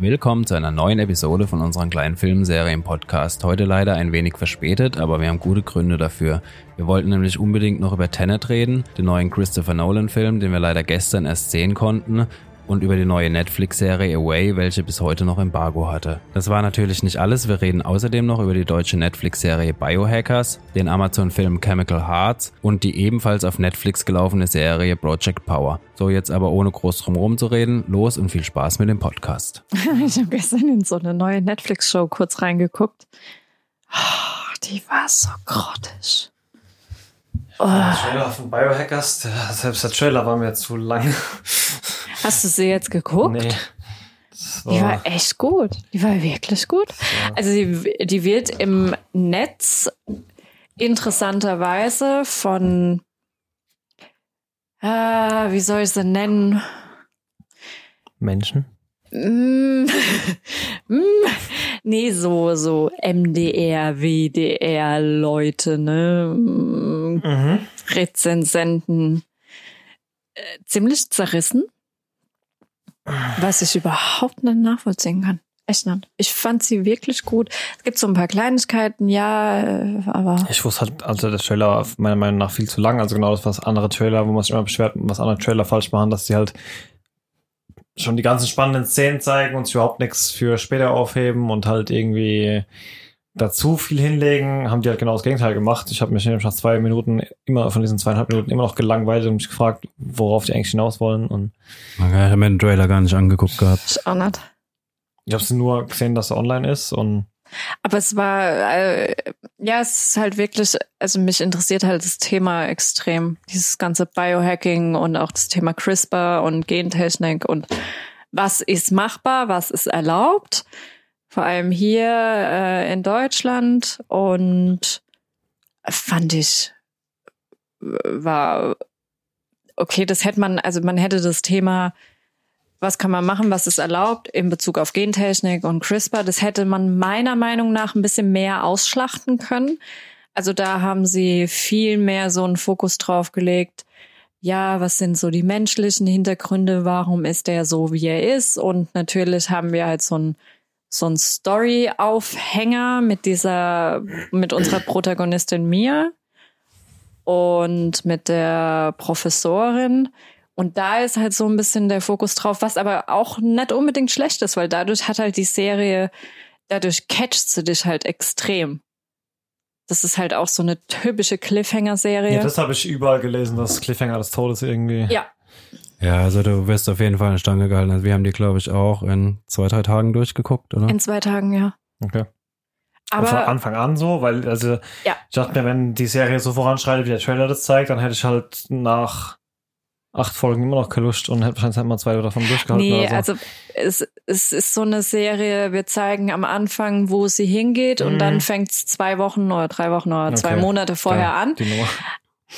Willkommen zu einer neuen Episode von unserem kleinen Filmserien-Podcast. Heute leider ein wenig verspätet, aber wir haben gute Gründe dafür. Wir wollten nämlich unbedingt noch über Tenet reden, den neuen Christopher Nolan-Film, den wir leider gestern erst sehen konnten und über die neue Netflix-Serie Away, welche bis heute noch Embargo hatte. Das war natürlich nicht alles, wir reden außerdem noch über die deutsche Netflix-Serie Biohackers, den Amazon-Film Chemical Hearts und die ebenfalls auf Netflix gelaufene Serie Project Power. So, jetzt aber ohne groß drum zu reden, los und viel Spaß mit dem Podcast. ich habe gestern in so eine neue Netflix-Show kurz reingeguckt. Oh, die war so grottig. Oh. Der Trailer von Biohackers, der, selbst der Trailer war mir zu lang. Hast du sie jetzt geguckt? Nee. War die war echt gut. Die war wirklich gut. Ja. Also die, die wird im Netz interessanterweise von, äh, wie soll ich sie nennen? Menschen? Mm, mm, nee, so, so MDR, WDR Leute, ne? Mhm. Rezensenten. Äh, ziemlich zerrissen. Was ich überhaupt nicht nachvollziehen kann. Echt nicht. Ich fand sie wirklich gut. Es gibt so ein paar Kleinigkeiten, ja, äh, aber. Ich wusste halt, also der Trailer meiner Meinung nach viel zu lang. Also genau das, was andere Trailer, wo man sich immer beschwert, was andere Trailer falsch machen, dass sie halt schon die ganzen spannenden Szenen zeigen und sich überhaupt nichts für später aufheben und halt irgendwie dazu viel hinlegen, haben die halt genau das Gegenteil gemacht. Ich habe mich nach zwei Minuten immer von diesen zweieinhalb Minuten immer noch gelangweilt und mich gefragt, worauf die eigentlich hinaus wollen. Und okay, ich habe mir den Trailer gar nicht angeguckt gehabt. Ich habe nur gesehen, dass er online ist und aber es war, äh, ja, es ist halt wirklich, also mich interessiert halt das Thema extrem. Dieses ganze Biohacking und auch das Thema CRISPR und Gentechnik und was ist machbar, was ist erlaubt vor allem hier äh, in Deutschland und fand ich war okay, das hätte man, also man hätte das Thema, was kann man machen, was ist erlaubt in Bezug auf Gentechnik und CRISPR, das hätte man meiner Meinung nach ein bisschen mehr ausschlachten können. Also da haben sie viel mehr so einen Fokus drauf gelegt. Ja, was sind so die menschlichen Hintergründe? Warum ist der so, wie er ist? Und natürlich haben wir halt so ein so ein Story-Aufhänger mit dieser, mit unserer Protagonistin Mia und mit der Professorin. Und da ist halt so ein bisschen der Fokus drauf, was aber auch nicht unbedingt schlecht ist, weil dadurch hat halt die Serie, dadurch catcht sie dich halt extrem. Das ist halt auch so eine typische Cliffhanger-Serie. Ja, das habe ich überall gelesen, dass Cliffhanger des Todes irgendwie. Ja, ja, also du wirst auf jeden Fall eine Stange gehalten. Also wir haben die, glaube ich, auch in zwei, drei Tagen durchgeguckt, oder? In zwei Tagen, ja. Okay. Aber von Anfang an so, weil also ja. ich dachte mir, wenn die Serie so voranschreitet, wie der Trailer das zeigt, dann hätte ich halt nach acht Folgen immer noch keine Lust und hätte wahrscheinlich halt mal zwei davon durchgehalten. Nee, so. also es, es ist so eine Serie, wir zeigen am Anfang, wo sie hingeht mhm. und dann fängt es zwei Wochen oder drei Wochen oder okay. zwei Monate vorher ja, an.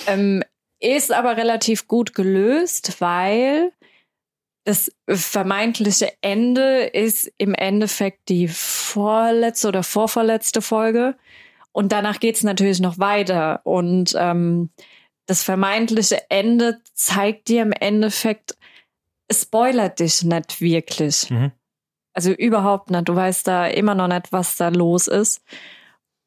Ähm, ist aber relativ gut gelöst, weil das vermeintliche Ende ist im Endeffekt die vorletzte oder vorvorletzte Folge. Und danach geht's natürlich noch weiter. Und ähm, das vermeintliche Ende zeigt dir im Endeffekt, es spoilert dich nicht wirklich. Mhm. Also überhaupt nicht. Du weißt da immer noch nicht, was da los ist.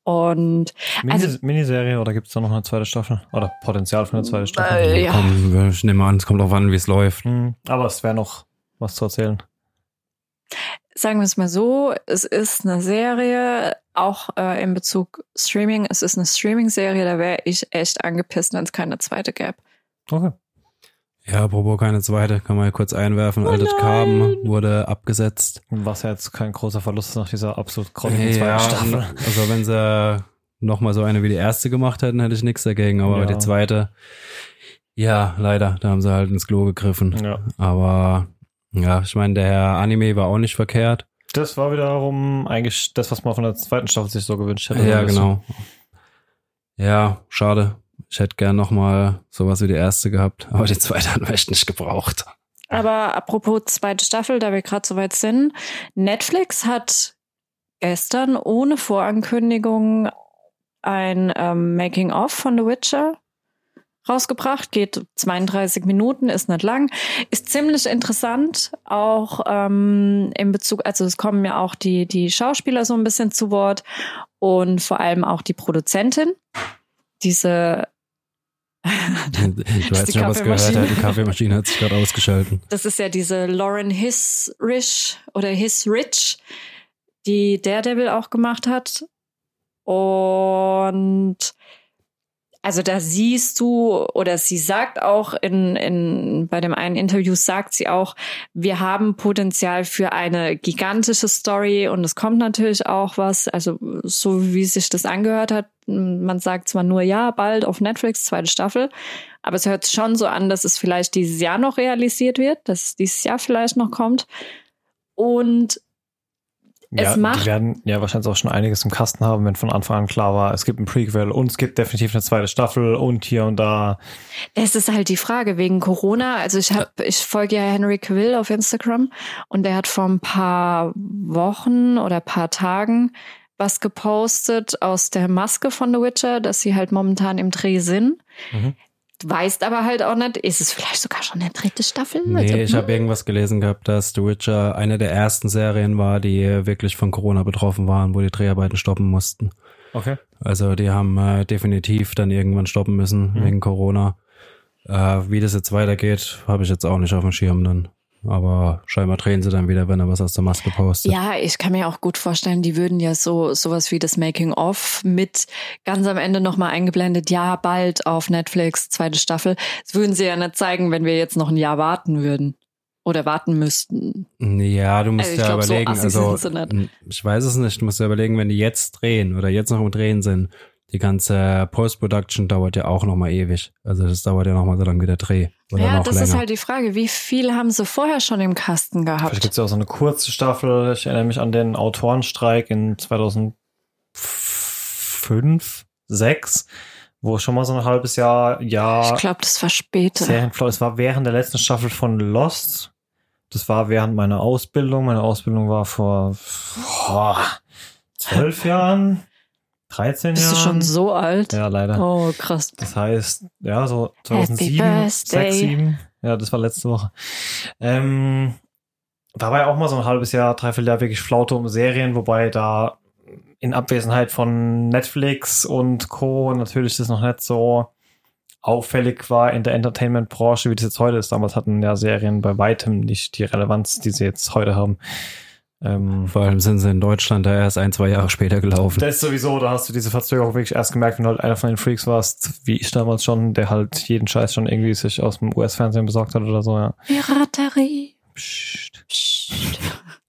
Und Minis also, Miniserie oder gibt es da noch eine zweite Staffel? Oder Potenzial für eine zweite Staffel? Äh, ja. Komm, ich nehme an, es kommt auch an, wie es läuft. Mhm. Aber es wäre noch was zu erzählen. Sagen wir es mal so, es ist eine Serie, auch äh, in Bezug Streaming, es ist eine Streaming-Serie, da wäre ich echt angepisst, wenn es keine zweite gäbe. Okay. Ja, apropos keine zweite, kann man ja kurz einwerfen. Oh Altered Carbon wurde abgesetzt. Was ja jetzt kein großer Verlust ist nach dieser absolut grottigen zweiten ja, Staffel. Also wenn sie nochmal so eine wie die erste gemacht hätten, hätte ich nichts dagegen. Aber ja. die zweite, ja, leider, da haben sie halt ins Klo gegriffen. Ja. Aber ja, ich meine, der Anime war auch nicht verkehrt. Das war wiederum eigentlich das, was man von der zweiten Staffel sich so gewünscht hätte. Ja, genau. Ja, schade. Ich hätte gern noch mal sowas wie die erste gehabt, aber die zweite hat man echt nicht gebraucht. Aber apropos zweite Staffel, da wir gerade so weit sind, Netflix hat gestern ohne Vorankündigung ein ähm, Making-of von The Witcher rausgebracht, geht 32 Minuten, ist nicht lang, ist ziemlich interessant, auch ähm, in Bezug, also es kommen ja auch die, die Schauspieler so ein bisschen zu Wort und vor allem auch die Produzentin. Diese Ich weiß nicht, ob es gehört hat, die Kaffeemaschine hat sich gerade ausgeschalten. Das ist ja diese Lauren Hisrich oder Hisrich, die Daredevil auch gemacht hat. Und also da siehst du, oder sie sagt auch in, in, bei dem einen Interview sagt sie auch, wir haben Potenzial für eine gigantische Story und es kommt natürlich auch was, also so wie sich das angehört hat, man sagt zwar nur ja, bald auf Netflix, zweite Staffel, aber es hört schon so an, dass es vielleicht dieses Jahr noch realisiert wird, dass es dieses Jahr vielleicht noch kommt. Und ja, es macht die werden ja wahrscheinlich auch schon einiges im Kasten haben, wenn von Anfang an klar war, es gibt ein Prequel und es gibt definitiv eine zweite Staffel und hier und da. Es ist halt die Frage wegen Corona. Also ich habe, ich folge ja Henry Cavill auf Instagram und der hat vor ein paar Wochen oder paar Tagen was gepostet aus der Maske von The Witcher, dass sie halt momentan im Dreh sind. Mhm. Weißt aber halt auch nicht, ist es vielleicht sogar schon eine dritte Staffel? Nee, Also, ich habe irgendwas gelesen gehabt, dass The Witcher eine der ersten Serien war, die wirklich von Corona betroffen waren, wo die Dreharbeiten stoppen mussten. Okay. Also die haben äh, definitiv dann irgendwann stoppen müssen Mhm. wegen Corona. Äh, wie das jetzt weitergeht, habe ich jetzt auch nicht auf dem Schirm dann. Aber scheinbar drehen sie dann wieder, wenn er was aus der Maske postet. Ja, ich kann mir auch gut vorstellen, die würden ja so sowas wie das Making of mit ganz am Ende nochmal eingeblendet, ja, bald auf Netflix, zweite Staffel. Das würden sie ja nicht zeigen, wenn wir jetzt noch ein Jahr warten würden. Oder warten müssten. Ja, du musst Also ja glaub, so überlegen, assi also ich weiß es nicht, du musst ja überlegen, wenn die jetzt drehen oder jetzt noch im Drehen sind, die ganze Post-Production dauert ja auch noch mal ewig. Also das dauert ja noch mal so lange wie der Dreh. Oder ja, noch das länger. ist halt die Frage, wie viel haben sie vorher schon im Kasten Vielleicht gehabt? gibt es ja auch so eine kurze Staffel. Ich erinnere mich an den Autorenstreik in 2005, 6, wo schon mal so ein halbes Jahr, Jahr Ich glaube, das war später. Serienflow. Es war während der letzten Staffel von Lost. Das war während meiner Ausbildung. Meine Ausbildung war vor zwölf Jahren, 13 Bist Jahren. du schon so alt? Ja, leider. Oh, krass. Das heißt, ja, so 2007, Birthday. 6, 7. Ja, das war letzte Woche. Ähm, da war ja auch mal so ein halbes Jahr, dreiviertel Jahr wirklich Flaute um Serien, wobei da in Abwesenheit von Netflix und Co. natürlich das noch nicht so auffällig war in der Entertainment-Branche, wie das jetzt heute ist. Damals hatten ja Serien bei weitem nicht die Relevanz, die sie jetzt heute haben. Ähm, Vor allem sind sie in Deutschland da erst ein, zwei Jahre später gelaufen. das ist sowieso, da hast du diese Verzögerung wirklich erst gemerkt, wenn du halt einer von den Freaks warst, wie ich damals schon, der halt jeden Scheiß schon irgendwie sich aus dem US-Fernsehen besorgt hat oder so, ja. Piraterie. Psst. Psst.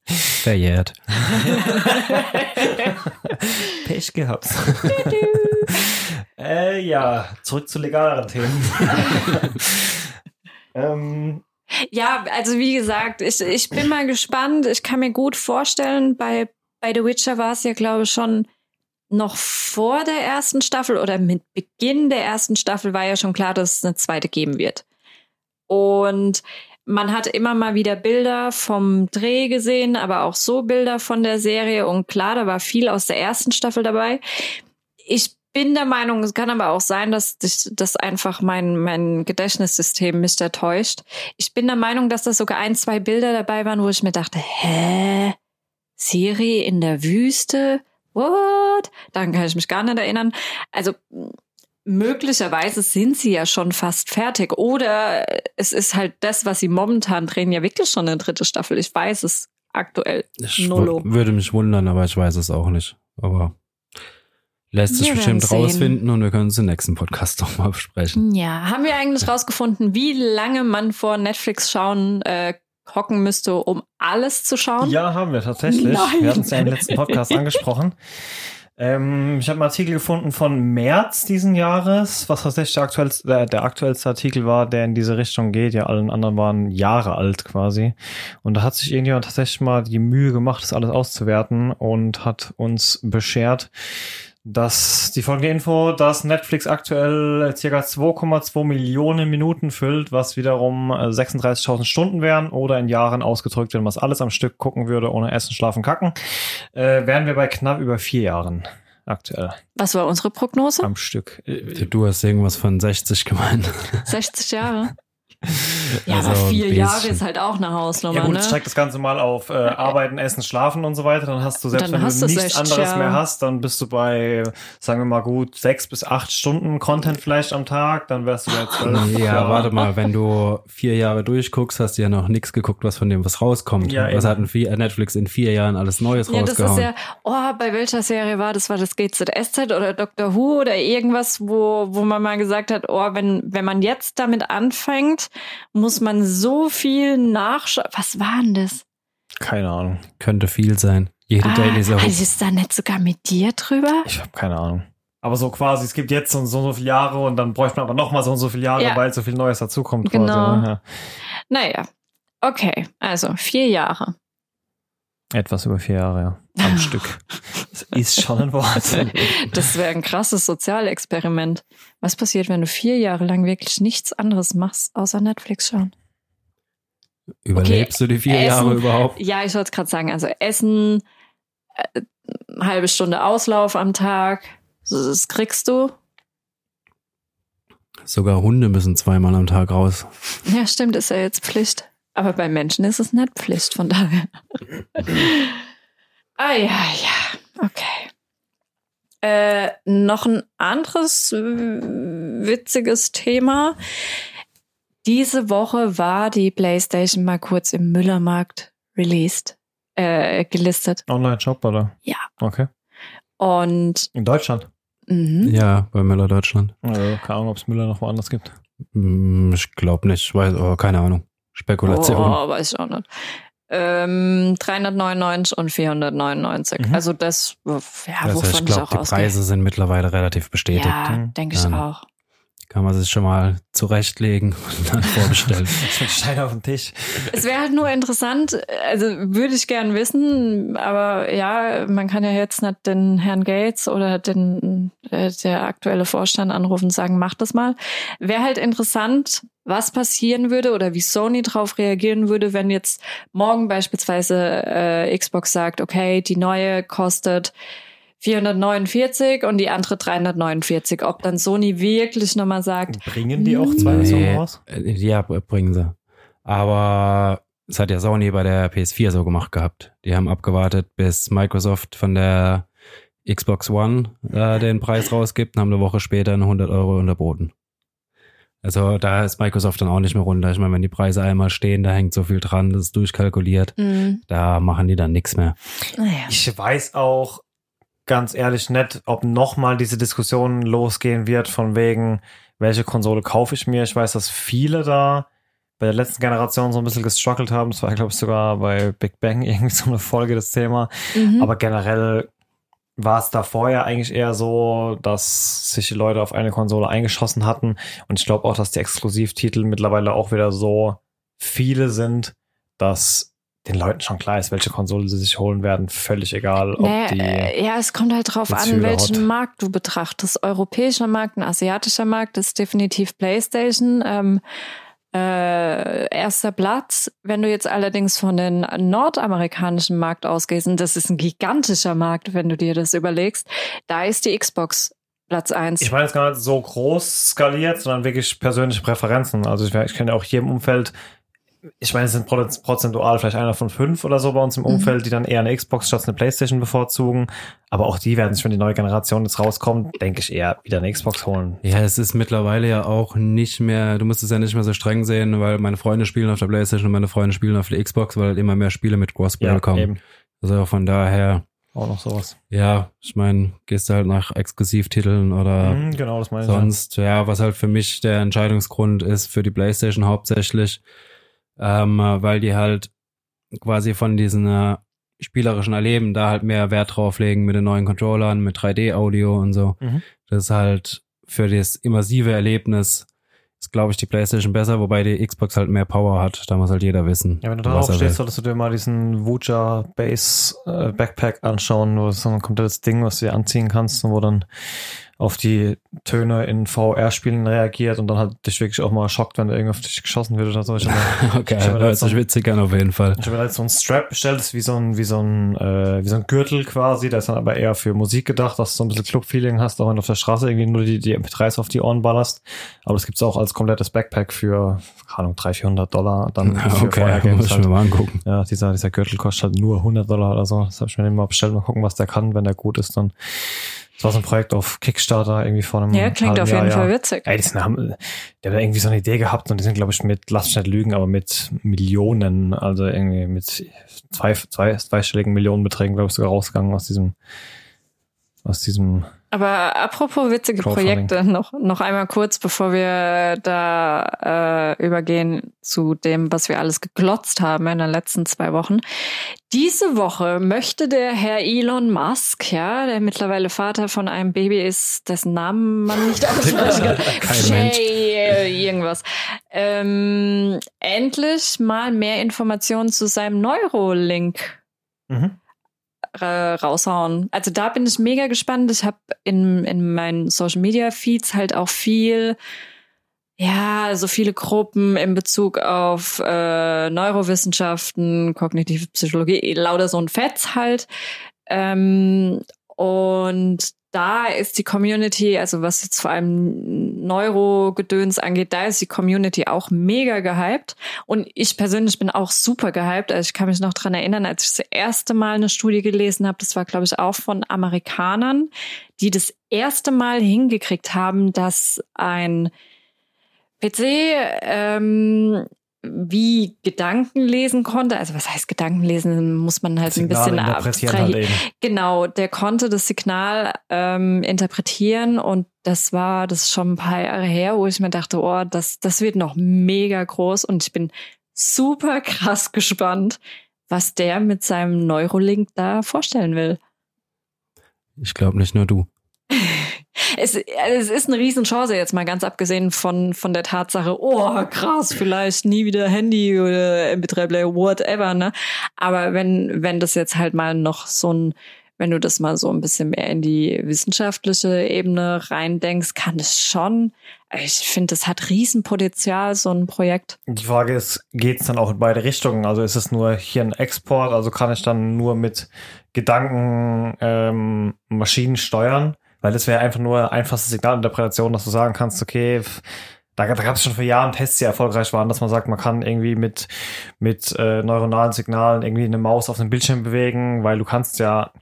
Verjährt. Pech gehabt. äh, ja, zurück zu legaleren Themen. ähm, Ja, also wie gesagt, ich, ich bin mal gespannt. Ich kann mir gut vorstellen, bei, bei The Witcher war es ja, glaube ich, schon noch vor der ersten Staffel oder mit Beginn der ersten Staffel war ja schon klar, dass es eine zweite geben wird. Und man hat immer mal wieder Bilder vom Dreh gesehen, aber auch so Bilder von der Serie. Und klar, da war viel aus der ersten Staffel dabei. Ich bin der Meinung, es kann aber auch sein, dass dass einfach mein, mein Gedächtnissystem mich da täuscht. Ich bin der Meinung, dass da sogar ein, zwei Bilder dabei waren, wo ich mir dachte, hä? Serie in der Wüste? What? Daran kann ich mich gar nicht erinnern. Also möglicherweise sind sie ja schon fast fertig. Oder es ist halt das, was sie momentan drehen, ja wirklich schon eine dritte Staffel. Ich weiß es aktuell. Ich Nullo. würde mich wundern, aber ich weiß es auch nicht. Aber lässt sich bestimmt sehen. rausfinden und wir können es im nächsten Podcast nochmal besprechen. Ja, haben wir eigentlich rausgefunden, wie lange man vor Netflix schauen äh, hocken müsste, um alles zu schauen? ja, haben wir tatsächlich. Nein. Wir hatten es ja im letzten Podcast angesprochen. Ähm, ich habe einen Artikel gefunden von März diesen Jahres, was tatsächlich der aktuellste, der, der aktuellste Artikel war, der in diese Richtung geht. Ja, allen anderen waren Jahre alt quasi. Und da hat sich irgendjemand tatsächlich mal die Mühe gemacht, das alles auszuwerten und hat uns beschert, dass die folgende Info, dass Netflix aktuell circa 2,2 Millionen Minuten füllt, was wiederum äh, 36.000 Stunden wären oder in Jahren ausgedrückt, wenn man es alles am Stück gucken würde, ohne Essen, Schlafen, Kacken, äh, wären wir bei knapp über vier Jahren. aktuell Was war unsere Prognose? am Stück. Äh, Du hast irgendwas von 60 gemeint. 60 Jahre? Ja, Also aber vier Jahre ist halt auch eine Hausnummer, Ja gut, ne? streck das Ganze mal auf äh, Arbeiten, Essen, Schlafen und so weiter. Dann hast du, selbst Dann wenn du du nichts 60 anderes Jahre. mehr hast, dann bist du bei, sagen wir mal gut, sechs bis acht Stunden Content vielleicht am Tag. Dann wärst du bei zwölf. Ja, warte mal, wenn du vier Jahre durchguckst, hast du ja noch nichts geguckt, was von dem was rauskommt. Ja, was eben. hat ein vier, Netflix in vier Jahren alles Neues Ja, das rausgehauen? ist ja, oh, bei welcher Serie war das? War das GZSZ oder Doctor Who oder irgendwas, wo, wo man mal gesagt hat, oh, wenn, wenn man jetzt damit anfängt, muss man so viel nachschauen. Was war denn das? Keine Ahnung. Könnte viel sein. Jede Daily Soap. also ist da nicht sogar mit dir drüber? Ich habe keine Ahnung. Aber so quasi, es gibt jetzt so und so, so viele Jahre und dann bräuchte man aber noch mal so und so viele Jahre, Ja. weil so viel Neues dazukommt. Genau. Quasi, ne? Naja. Okay, also vier Jahre. ja. Etwas über vier Jahre, ja. Am Stück. Das ist schon ein Wort. Das wäre ein krasses Sozialexperiment. Was passiert, wenn du vier Jahre lang wirklich nichts anderes machst, außer Netflix schauen? Überlebst du die vier Essen. Jahre überhaupt? Ja, ich wollte gerade sagen, also Essen, äh, halbe Stunde Auslauf am Tag, das kriegst du. Sogar Hunde müssen zweimal am Tag raus. Ja, stimmt, ist ja jetzt Pflicht. Aber bei Menschen ist es nicht Pflicht, von daher. ah ja, ja, okay. Äh, noch ein anderes witziges Thema. Diese Woche war die PlayStation mal kurz im Müllermarkt released, äh, gelistet. Online-Shop, oder? Ja. Okay. Und In Deutschland? mhm. Ja, bei Müller Deutschland. Also, keine Ahnung, ob es Müller noch woanders gibt. Hm, Ich glaube nicht, ich weiß, aber keine Ahnung. Spekulation. Oh, weiß ich auch nicht. Ähm, 399 und 499. Mhm. Also das, ja, also wovon ich ich, glaube, auch die ausgehe. Preise sind mittlerweile relativ bestätigt. Ja, Mhm. denke ich auch. Kann man sich schon mal zurechtlegen und dann vorbestellen. Ich Stein auf den Tisch. Es wäre halt nur interessant, also würde ich gern wissen, aber ja, man kann ja jetzt nicht den Herrn Gates oder den äh, der aktuelle Vorstand anrufen und sagen, mach das mal. Wäre halt interessant, was passieren würde oder wie Sony drauf reagieren würde, wenn jetzt morgen beispielsweise äh, Xbox sagt, okay, die neue kostet 449 und die andere 349. Ob dann Sony wirklich nochmal sagt, Bringen die auch zwei Versionen raus? äh, ja, bringen sie. Aber es hat ja Sony bei der PS4 so gemacht gehabt. Die haben abgewartet, bis Microsoft von der Xbox One äh, den Preis rausgibt und haben eine Woche später eine 100 Euro unterboten. Also da ist Microsoft dann auch nicht mehr runter. Ich meine, wenn die Preise einmal stehen, da hängt so viel dran, das ist durchkalkuliert. hm, Da machen die dann nichts mehr. naja. Ich weiß auch ganz ehrlich nicht, ob nochmal diese Diskussion losgehen wird, von wegen, welche Konsole kaufe ich mir. Ich weiß, dass viele da bei der letzten Generation so ein bisschen gestruggelt haben. Das war, glaube ich, sogar bei Big Bang irgendwie so eine Folge des Thema. Mhm. Aber generell war es da vorher eigentlich eher so, dass sich die Leute auf eine Konsole eingeschossen hatten. Und ich glaube auch, dass die Exklusivtitel mittlerweile auch wieder so viele sind, dass den Leuten schon klar ist, welche Konsole sie sich holen werden. Völlig egal, ob Naja, die. äh, ja, es kommt halt drauf an, welchen hat. Markt du betrachtest. Europäischer Markt, ein asiatischer Markt ist definitiv PlayStation. Ähm, äh, erster Platz. Wenn du jetzt allerdings von den nordamerikanischen Markt ausgehst, und das ist ein gigantischer Markt, wenn du dir das überlegst, da ist die Xbox Platz eins. Ich meine jetzt gar nicht so groß skaliert, sondern wirklich persönliche Präferenzen. Also ich, ich kenne auch hier im Umfeld, ich meine, es sind proz- prozentual vielleicht einer von fünf oder so bei uns im Mhm. Umfeld, die dann eher eine Xbox statt eine Playstation bevorzugen. Aber auch die werden sich, wenn die neue Generation jetzt rauskommt, denke ich eher wieder eine Xbox holen. Ja, es ist mittlerweile ja auch nicht mehr, du musst es ja nicht mehr so streng sehen, weil meine Freunde spielen auf der Playstation und meine Freunde spielen auf der Xbox, weil halt immer mehr Spiele mit Crossplay kommen. eben. Also von daher, Auch noch sowas. ja, ich meine, gehst du halt nach Exklusivtiteln oder Mhm, genau, das meine ich. sonst, ja, was halt für mich der Entscheidungsgrund ist für die Playstation hauptsächlich, ähm, weil die halt quasi von diesen äh, spielerischen Erleben da halt mehr Wert drauf legen mit den neuen Controllern, mit 3D-Audio und so. Mhm. Das ist halt für das immersive Erlebnis ist, glaube ich, die Playstation besser, wobei die Xbox halt mehr Power hat. Da muss halt jeder wissen. Ja, wenn du er stehst, solltest du dir mal diesen Vuja Base äh, Backpack anschauen, wo es so ein komplettes Ding, was du dir anziehen kannst und wo dann auf die Töne in VR-Spielen reagiert und dann halt dich wirklich auch mal schockt, wenn da irgendwo auf dich geschossen wird oder so. Ich Okay, Ich hört sich noch- witzig an auf jeden Fall. ich habe mir jetzt so ein Strap bestellt, das ist wie so ein, wie so ein, äh, wie so ein Gürtel quasi, der ist dann aber eher für Musik gedacht, dass du so ein bisschen Club-Feeling hast, auch wenn du auf der Straße irgendwie nur die, die MP3s auf die Ohren ballerst. Aber das gibt's auch als komplettes Backpack für, keine Ahnung, 300, 400 Dollar dann für Okay, muss VR-Games ich halt. mir mal angucken. Ja, dieser, dieser Gürtel kostet halt nur 100 Dollar oder so. Das habe ich mir den mal bestellt. Mal gucken, was der kann. Wenn der gut ist, dann. Das war so ein Projekt auf Kickstarter irgendwie vor einem Ja, klingt auf Jahr, jeden ja. Fall witzig. Ey, die sind, haben, der hat irgendwie so eine Idee gehabt und die sind, glaube ich, mit, lass mich nicht lügen, aber mit Millionen, also irgendwie mit zwei, zwei, zweistelligen Millionenbeträgen, glaube ich, sogar rausgegangen aus diesem, aus diesem, Aber apropos witzige. Projekte, noch, noch einmal kurz, bevor wir da äh, übergehen zu dem, was wir alles geglotzt haben in den letzten zwei Wochen. Diese Woche möchte der Herr Elon Musk, ja, der mittlerweile Vater von einem Baby ist, dessen Namen man nicht aussprechen kann. Jay, irgendwas, ähm, endlich mal mehr Informationen zu seinem Neurolink mhm. Äh, raushauen. Also da bin ich mega gespannt. Ich habe in, in meinen Social Media Feeds halt auch viel, ja, so viele Gruppen in Bezug auf äh, Neurowissenschaften, kognitive Psychologie, lauter so ein Fetz halt. Ähm, und da ist die Community, also was jetzt vor allem Neurogedöns angeht, da ist die Community auch mega gehypt. Und ich persönlich bin auch super gehypt. Also ich kann mich noch dran erinnern, als ich das erste Mal eine Studie gelesen habe, das war, glaube ich, auch von Amerikanern, die das erste Mal hingekriegt haben, dass ein PC ähm, wie Gedanken lesen konnte. Also was heißt Gedanken lesen? Muss man halt ein Signale bisschen interpretieren abstrahi- halt. Genau, der konnte das Signal ähm, interpretieren und das war das schon ein paar Jahre her, wo ich mir dachte, oh, das, das wird noch mega groß und ich bin super krass gespannt, was der mit seinem Neurolink da vorstellen will. Ich glaube nicht nur du. Es, es ist eine Riesenchance, jetzt mal ganz abgesehen von, von der Tatsache, oh krass, vielleicht nie wieder Handy oder MP3-Player, whatever, ne? Aber wenn, wenn das jetzt halt mal noch so ein, wenn du das mal so ein bisschen mehr in die wissenschaftliche Ebene reindenkst, kann es schon, ich finde, das hat Riesenpotenzial, so ein Projekt. Die Frage ist, geht es dann auch in beide Richtungen? Also ist es nur hier ein Export? Also kann ich dann nur mit Gedanken ähm, Maschinen steuern? Weil das wäre einfach nur einfachste Signalinterpretation, dass du sagen kannst, okay, da, da gab es schon vor Jahren Tests, die erfolgreich waren, dass man sagt, man kann irgendwie mit, mit äh, neuronalen Signalen irgendwie eine Maus auf dem Bildschirm bewegen, weil du kannst ja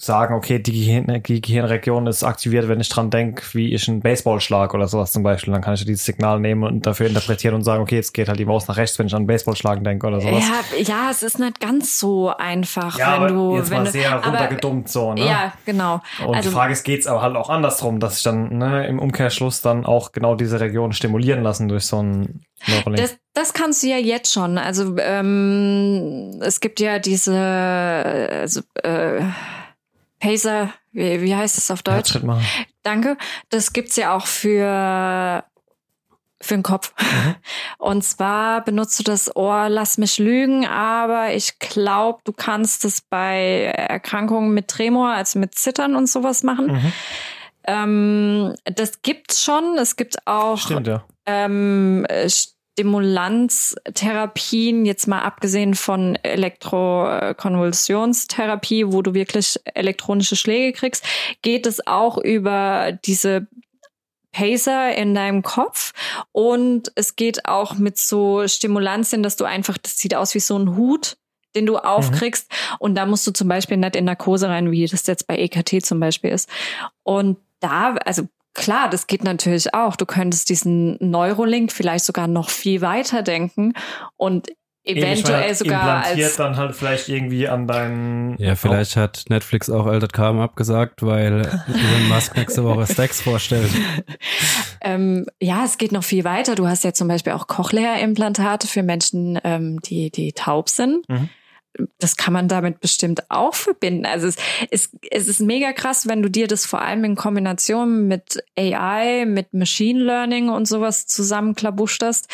sagen, okay, die, Gehirn, die Gehirnregion ist aktiviert, wenn ich dran denke, wie ich einen Baseballschlag oder sowas zum Beispiel. Dann kann ich dieses Signal nehmen und dafür interpretieren und sagen, okay, jetzt geht halt die Maus nach rechts, wenn ich an einen Baseballschlagen denke oder sowas. Ja, ja, es ist nicht ganz so einfach, Ja, wenn du, jetzt wenn mal du, sehr aber, runtergedummt so, ne? ja, genau. Und also- die Frage ist, geht's aber halt auch andersrum, dass ich dann ne, im Umkehrschluss dann auch genau diese Region stimulieren lassen durch so ein Neuralink. Das, das kannst du ja jetzt schon. Also ähm, es gibt ja diese also, äh, Pacer, wie, wie heißt es auf Deutsch? Herzschritt machen. Danke. Das gibt's ja auch für für den Kopf. Mhm. Und zwar benutzt du das Ohr, lass mich lügen, aber ich glaube, du kannst es bei Erkrankungen mit Tremor, also mit Zittern und sowas machen. Mhm. Ähm, das gibt's schon. Es gibt auch Stimmt, ja. ähm, äh, Stimulanztherapien, jetzt mal abgesehen von Elektrokonvulsionstherapie, wo du wirklich elektronische Schläge kriegst, geht es auch über diese Pacer in deinem Kopf. Und es geht auch mit so Stimulantien, dass du einfach, das sieht aus wie so ein Hut, den du aufkriegst. Und da musst du zum Beispiel nicht in Narkose rein, wie das jetzt bei EKT zum Beispiel ist. Und da, also klar, das geht natürlich auch. Du könntest diesen Neurolink vielleicht sogar noch viel weiter denken und eventuell Eben, sogar implantiert als dann halt vielleicht irgendwie an deinen Ja, vielleicht hat Netflix auch Altered Carbon abgesagt, weil Elon Musk nächste Woche Stacks vorstellt. Ähm, ja, es geht noch viel weiter. Du hast ja zum Beispiel auch Cochlea-Implantate für Menschen, ähm, die, die taub sind. Mhm. Das kann man damit bestimmt auch verbinden. Also es, es, es ist mega krass, wenn du dir das vor allem in Kombination mit AI, mit Machine Learning und sowas zusammenklabusterst,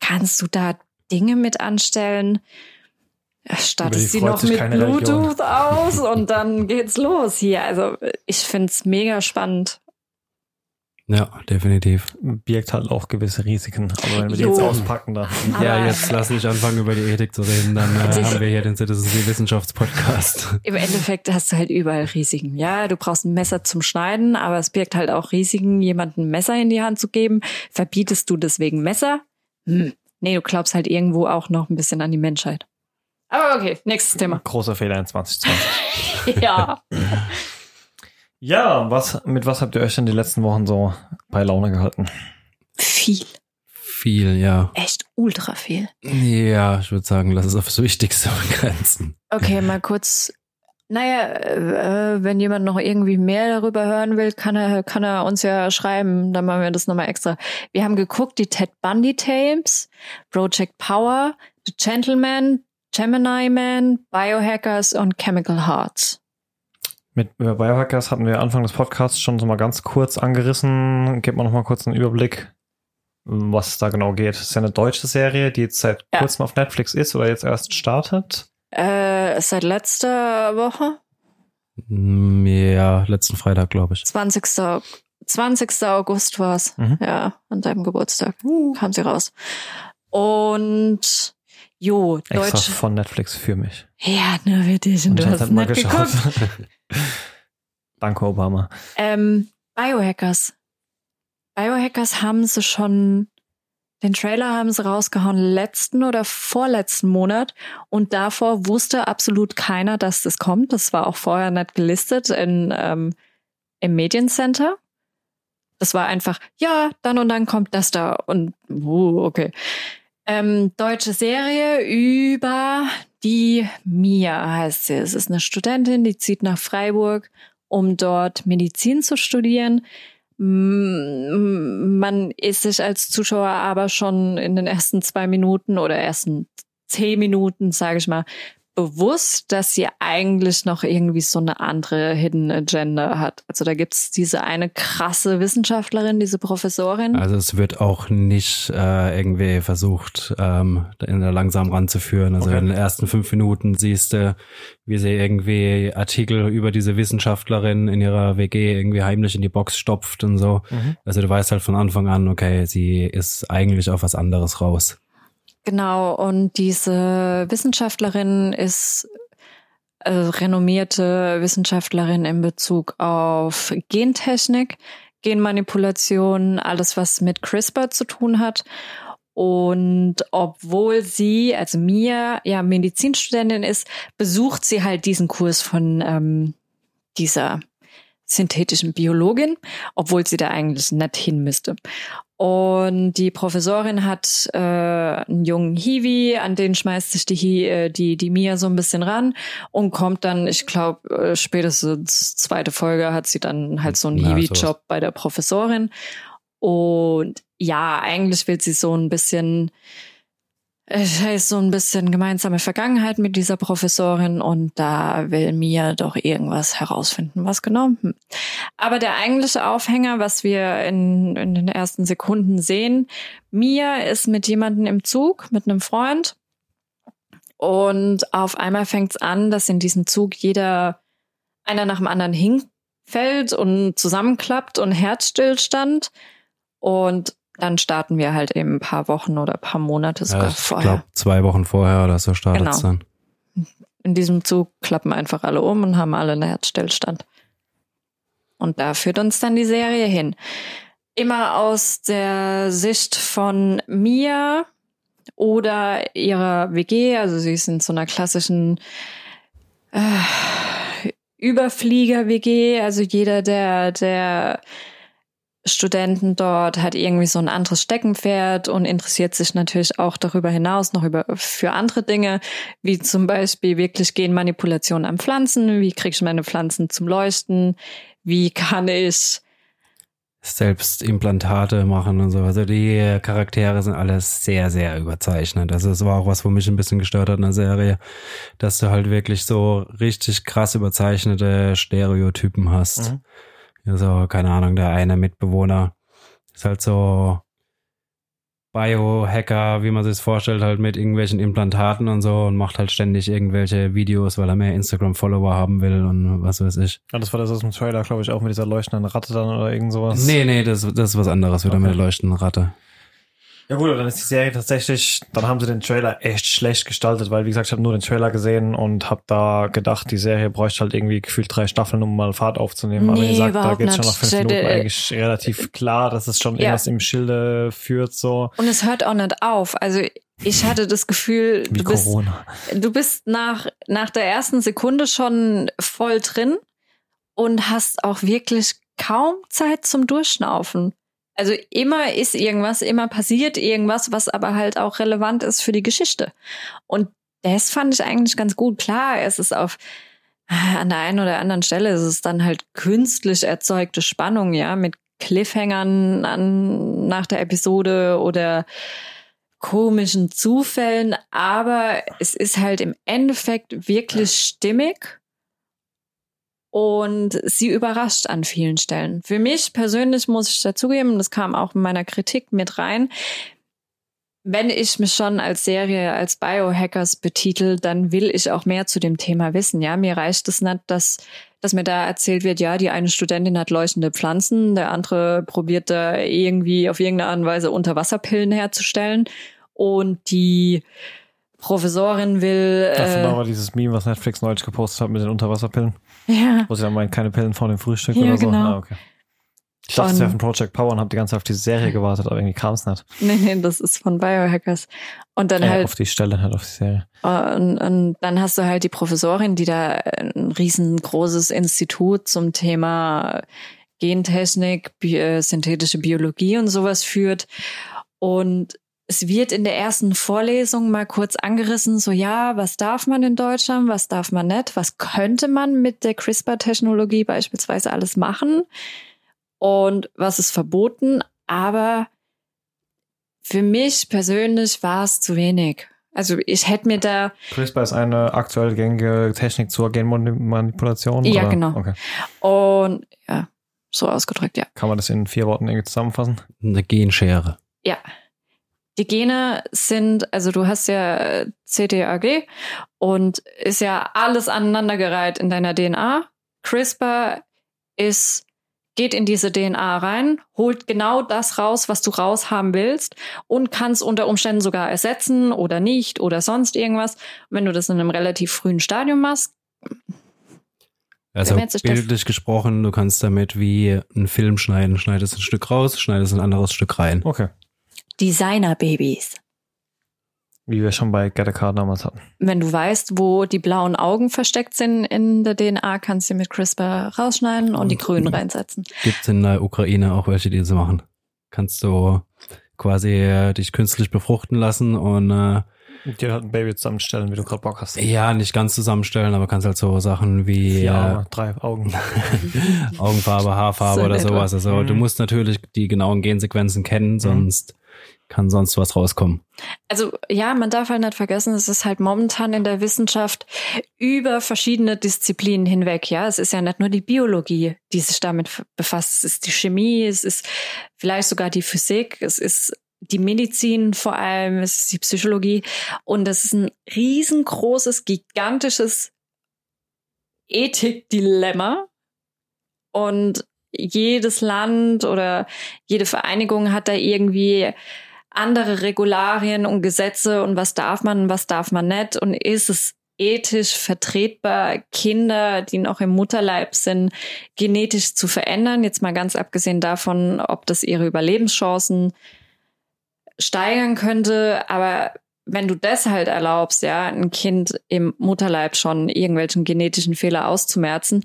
kannst du da Dinge mit anstellen. Die Stattest sie noch mit keine Religion. Bluetooth aus und dann geht's los hier. Also ich find's mega spannend. Ja, definitiv. birgt halt auch gewisse Risiken. Aber wenn wir die jetzt auspacken, dann. ja, Aber- jetzt lass nicht anfangen, über die Ethik zu reden, dann äh, haben wir hier den Citizen Wissenschaftspodcast. Im Endeffekt hast du halt überall Risiken. Ja, du brauchst ein Messer zum Schneiden, aber es birgt halt auch Risiken, jemandem ein Messer in die Hand zu geben. Verbietest du deswegen Messer? Hm. Nee, du glaubst halt irgendwo auch noch ein bisschen an die Menschheit. Aber okay, nächstes Thema. Großer Fehler in 2020. Ja. Ja, was, mit was habt ihr euch denn die letzten Wochen so bei Laune gehalten? Viel. Viel, ja. Echt ultra viel. Ja, ich würde sagen, lass es aufs Wichtigste begrenzen. Okay, mal kurz. Naja, äh, wenn jemand noch irgendwie mehr darüber hören will, kann er, kann er uns ja schreiben. Dann machen wir das nochmal extra. Wir haben geguckt, die Ted Bundy Tapes, Project Power, The Gentleman, Gemini Man, Biohackers und Chemical Hearts. Mit über Biohackers hatten wir Anfang des Podcasts schon so mal ganz kurz angerissen. Gebt mal noch mal kurz einen Überblick, was es da genau geht. Es ist ja eine deutsche Serie, die jetzt seit Ja. kurzem auf Netflix ist oder jetzt erst startet. Äh, seit letzter Woche, Mm, Ja, letzten Freitag, glaube ich. 20. Au- 20. August war's. Mhm. Ja, an deinem Geburtstag kam sie raus. Und jo, Extra Deutsch. von Netflix für mich. Ja, nur für dich und Und du hast halt mal nicht geguckt. Danke, Obama. Ähm, Biohackers. Biohackers haben sie schon, den Trailer haben sie rausgehauen letzten oder vorletzten Monat und davor wusste absolut keiner, dass das kommt. Das war auch vorher nicht gelistet in, ähm, im Mediencenter. Das war einfach, ja, dann und dann kommt das da und, uh, okay. Ähm, deutsche Serie über die Mia heißt sie. Es ist eine Studentin, die zieht nach Freiburg um dort Medizin zu studieren. Man ist sich als Zuschauer aber schon in den ersten zwei Minuten oder ersten zehn Minuten, sage ich mal, bewusst, dass sie eigentlich noch irgendwie so eine andere Hidden Agenda hat. Also da gibt's diese eine krasse Wissenschaftlerin, diese Professorin. Also es wird auch nicht äh, irgendwie versucht, ähm, in der langsam ranzuführen. Also Okay. in den ersten fünf Minuten siehst du, wie sie irgendwie Artikel über diese Wissenschaftlerin in ihrer WG irgendwie heimlich in die Box stopft und so. Mhm. Also du weißt halt von Anfang an, okay, sie ist eigentlich auf was anderes raus. Genau, und diese Wissenschaftlerin ist äh, renommierte Wissenschaftlerin in Bezug auf Gentechnik, Genmanipulation, alles was mit CRISPR zu tun hat. Und obwohl sie, also Mia, ja Medizinstudentin ist, besucht sie halt diesen Kurs von ähm, dieser synthetischen Biologin, obwohl sie da eigentlich nicht hin müsste. Und die Professorin hat äh, einen jungen Hiwi, an den schmeißt sich die, Hi, äh, die, die Mia so ein bisschen ran und kommt dann, ich glaube, äh, spätestens zweite Folge hat sie dann halt so einen Hiwi-Job bei der Professorin. Und ja, eigentlich will sie so ein bisschen, es heißt so ein bisschen gemeinsame Vergangenheit mit dieser Professorin und da will Mia doch irgendwas herausfinden, was genau. Hm. Aber der eigentliche Aufhänger, was wir in, in den ersten Sekunden sehen, Mia ist mit jemandem im Zug, mit einem Freund und auf einmal fängt es an, dass in diesem Zug jeder einer nach dem anderen hinfällt und zusammenklappt und Herzstillstand und dann starten wir halt eben ein paar Wochen oder ein paar Monate sogar Ja, ich vorher. glaube, zwei Wochen vorher oder so startet es Genau. dann. In diesem Zug klappen einfach alle um und haben alle einen Herzstillstand. Und da führt uns dann die Serie hin. Immer aus der Sicht von Mia oder ihrer WG, also sie ist in so einer klassischen äh, Überflieger-WG, also jeder, der, der Studenten dort hat irgendwie so ein anderes Steckenpferd und interessiert sich natürlich auch darüber hinaus noch über für andere Dinge, wie zum Beispiel wirklich Genmanipulation an Pflanzen, wie kriege ich meine Pflanzen zum Leuchten, wie kann ich Selbst Implantate machen und so. Also die Charaktere sind alles sehr, sehr überzeichnet. Also es war auch was, wo mich ein bisschen gestört hat in der Serie, dass du halt wirklich so richtig krass überzeichnete Stereotypen hast. Mhm. Also, keine Ahnung, der eine Mitbewohner ist halt so Biohacker, wie man sich vorstellt, halt mit irgendwelchen Implantaten und so und macht halt ständig irgendwelche Videos, weil er mehr Instagram-Follower haben will und was weiß ich. Ja, das war das aus dem Trailer, glaube ich, auch mit dieser leuchtenden Ratte dann oder irgend sowas. Nee, nee, das, das ist was anderes, wieder Okay. mit der leuchtenden Ratte. Ja gut, aber dann ist die Serie tatsächlich, dann haben sie den Trailer echt schlecht gestaltet, weil wie gesagt, ich habe nur den Trailer gesehen und habe da gedacht, die Serie bräuchte halt irgendwie gefühlt drei Staffeln, um mal Fahrt aufzunehmen. aber Nee, ihr sagt, da geht's schon nach fünf Minuten eigentlich relativ klar, dass es schon Ja. irgendwas im Schilde führt, so Und es hört auch nicht auf. Also ich hatte das Gefühl, wie du bist, Corona. du bist nach, nach der ersten Sekunde schon voll drin und hast auch wirklich kaum Zeit zum Durchschnaufen. Also immer ist irgendwas, immer passiert irgendwas, was aber halt auch relevant ist für die Geschichte. Und das fand ich eigentlich ganz gut. Klar, es ist auf an der einen oder anderen Stelle ist es dann halt künstlich erzeugte Spannung, ja, mit Cliffhangern an, nach der Episode oder komischen Zufällen, aber es ist halt im Endeffekt wirklich stimmig und sie überrascht an vielen Stellen. Für mich persönlich muss ich dazugeben, das kam auch in meiner Kritik mit rein, wenn ich mich schon als Serie als Biohackers betitel, dann will ich auch mehr zu dem Thema wissen. Ja, mir reicht es nicht, dass, dass mir da erzählt wird, ja, die eine Studentin hat leuchtende Pflanzen, der andere probiert da irgendwie auf irgendeine Art und Weise Unterwasserpillen herzustellen und die Professorin will, äh, war dieses Meme, was Netflix neulich gepostet hat mit den Unterwasserpillen, ja, wo sie dann meinen, keine Pillen vor dem Frühstück Ja, oder so. genau. Ah, okay. Ich dachte, es wäre von Project Power und habe die ganze Zeit auf diese Serie gewartet, aber irgendwie kam es nicht. nee, nee, das ist von Biohackers. Und dann Äh, halt auf die Stelle, halt auf die Serie. Und, und dann hast du halt die Professorin, die da ein riesengroßes Institut zum Thema Gentechnik, Bi äh, synthetische Biologie und sowas führt. Und es wird in der ersten Vorlesung mal kurz angerissen, so ja, was darf man in Deutschland, was darf man nicht, was könnte man mit der CRISPR-Technologie beispielsweise alles machen und was ist verboten. Aber für mich persönlich war es zu wenig. Also ich hätte mir da, CRISPR ist eine aktuell gängige Technik zur Genmanipulation? Ja, oder? genau. Okay. und ja, so ausgedrückt, ja. Kann man das in vier Worten irgendwie zusammenfassen? Eine Genschere. Ja. Die Gene sind, also du hast ja äh, CTAG und ist ja alles aneinandergereiht in deiner DNA. CRISPR ist, geht in diese DNA rein, holt genau das raus, was du raushaben willst und kann es unter Umständen sogar ersetzen oder nicht oder sonst irgendwas. Wenn du das in einem relativ frühen Stadium machst, Also bildlich gesprochen, du kannst damit wie einen Film schneiden. Schneidest ein Stück raus, schneidest ein anderes Stück rein. Okay. Designer-Babys. Wie wir schon bei Get a Card damals hatten. Wenn du weißt, wo die blauen Augen versteckt sind in der DNA, kannst du mit CRISPR rausschneiden und die grünen reinsetzen. Gibt's in der Ukraine auch welche, die das machen. Kannst du quasi äh, dich künstlich befruchten lassen und äh, Und dir halt ein Baby zusammenstellen, wie du gerade Bock hast. ja, nicht ganz zusammenstellen, aber kannst halt so Sachen wie Vier äh, Arme, drei Augen. Augenfarbe, Haarfarbe So oder sowas. Also Mhm. du musst natürlich die genauen Gensequenzen kennen, sonst kann sonst was rauskommen. Also ja, man darf halt nicht vergessen, es ist halt momentan in der Wissenschaft über verschiedene Disziplinen hinweg. Ja, es ist ja nicht nur die Biologie, die sich damit befasst. Es ist die Chemie, es ist vielleicht sogar die Physik, es ist die Medizin vor allem, es ist die Psychologie und es ist ein riesengroßes, gigantisches Ethikdilemma und jedes Land oder jede Vereinigung hat da irgendwie andere Regularien und Gesetze und was darf man und was darf man nicht. Und ist es ethisch vertretbar, Kinder, die noch im Mutterleib sind, genetisch zu verändern, jetzt mal ganz abgesehen davon, ob das ihre Überlebenschancen steigern könnte, aber wenn du das halt erlaubst, ja, ein Kind im Mutterleib schon irgendwelchen genetischen Fehler auszumerzen,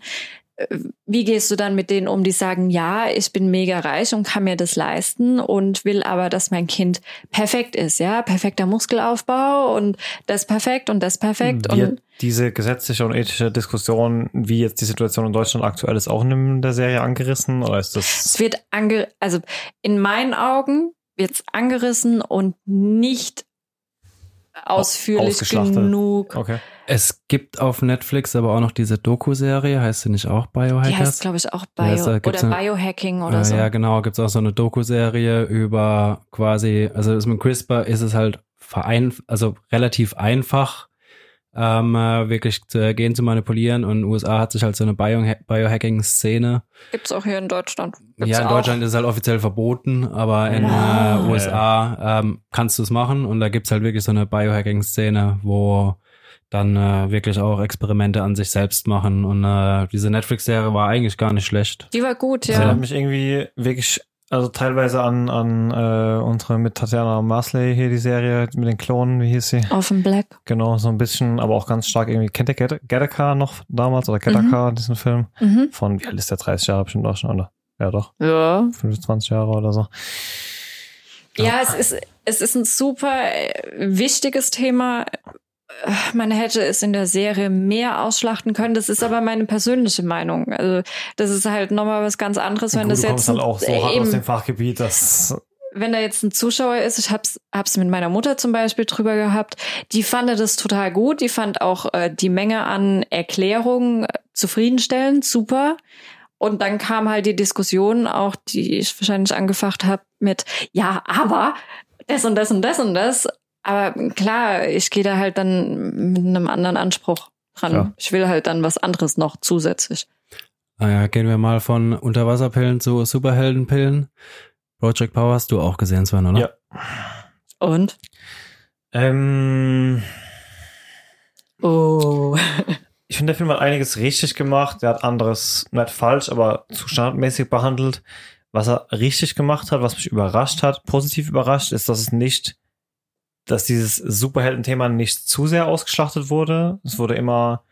wie gehst du dann mit denen um, die sagen, ja, ich bin mega reich und kann mir das leisten und will aber, dass mein Kind perfekt ist, ja, perfekter Muskelaufbau und das perfekt und das perfekt Wird und diese gesetzliche und ethische Diskussion, wie jetzt die Situation in Deutschland aktuell ist, auch in der Serie angerissen? Oder ist es das. wird ange, also in meinen Augen wird's angerissen und nicht ausführlich genug. Okay. Es gibt auf Netflix aber auch noch diese Doku-Serie, heißt sie nicht auch Die heißt, Biohackers? glaube ich, auch Bio gibt's oder eine- Biohacking oder äh, so. Ja, genau, gibt's auch so eine Doku-Serie über quasi, also mit CRISPR ist es halt verein, also relativ einfach, ähm, äh, wirklich zu, Gen zu manipulieren und in den USA hat sich halt so eine Bio Biohacking-Szene Gibt's auch hier in Deutschland. Gibt's Ja, in auch. Deutschland ist es halt offiziell verboten, aber in Ah. äh, USA ähm, kannst du es machen und da gibt's halt wirklich so eine Biohacking-Szene, wo dann äh, wirklich auch Experimente an sich selbst machen und äh, diese Netflix-Serie war eigentlich gar nicht schlecht. Die war gut, Das ja. erinnert mich irgendwie wirklich, also teilweise an, an äh, unsere mit Tatjana Marsley hier die Serie mit den Klonen, wie hieß sie? Auf dem Black. Genau, so ein bisschen, aber auch ganz stark irgendwie. Kennt ihr Gattaca noch damals oder Gattaca, diesen Film? Mhm. Von, wie alt ist der? 30 Jahre bestimmt auch schon, oder? Ja, doch. Ja. 25 Jahre oder so. Ja, es ist, es ist ein super äh, wichtiges Thema. Man hätte es in der Serie mehr ausschlachten können. Das ist aber meine persönliche Meinung. Also, das ist halt nochmal was ganz anderes, wenn Gut, das du jetzt halt auch so hart aus dem Fachgebiet, dass wenn da jetzt ein Zuschauer ist, ich hab's, hab's mit meiner Mutter zum Beispiel drüber gehabt, die fand das total gut, die fand auch äh, die Menge an Erklärungen äh, zufriedenstellend, super. Und dann kam halt die Diskussion auch, die ich wahrscheinlich angefacht habe, mit, ja, aber das und das und das und das. Aber klar, ich gehe da halt dann mit einem anderen Anspruch dran. Ja. Ich will halt dann was anderes noch zusätzlich. Naja, gehen wir mal von Unterwasserpillen zu Superheldenpillen. Project Power hast du auch gesehen, Sven, oder? Ja. Und? ähm, Oh. ich finde, der Film hat einiges richtig gemacht. Der hat anderes nicht falsch, aber zu standardmäßig behandelt. Was er richtig gemacht hat, was mich überrascht hat, positiv überrascht, ist, dass es nicht, dass dieses Superhelden-Thema nicht zu sehr ausgeschlachtet wurde. Es wurde immer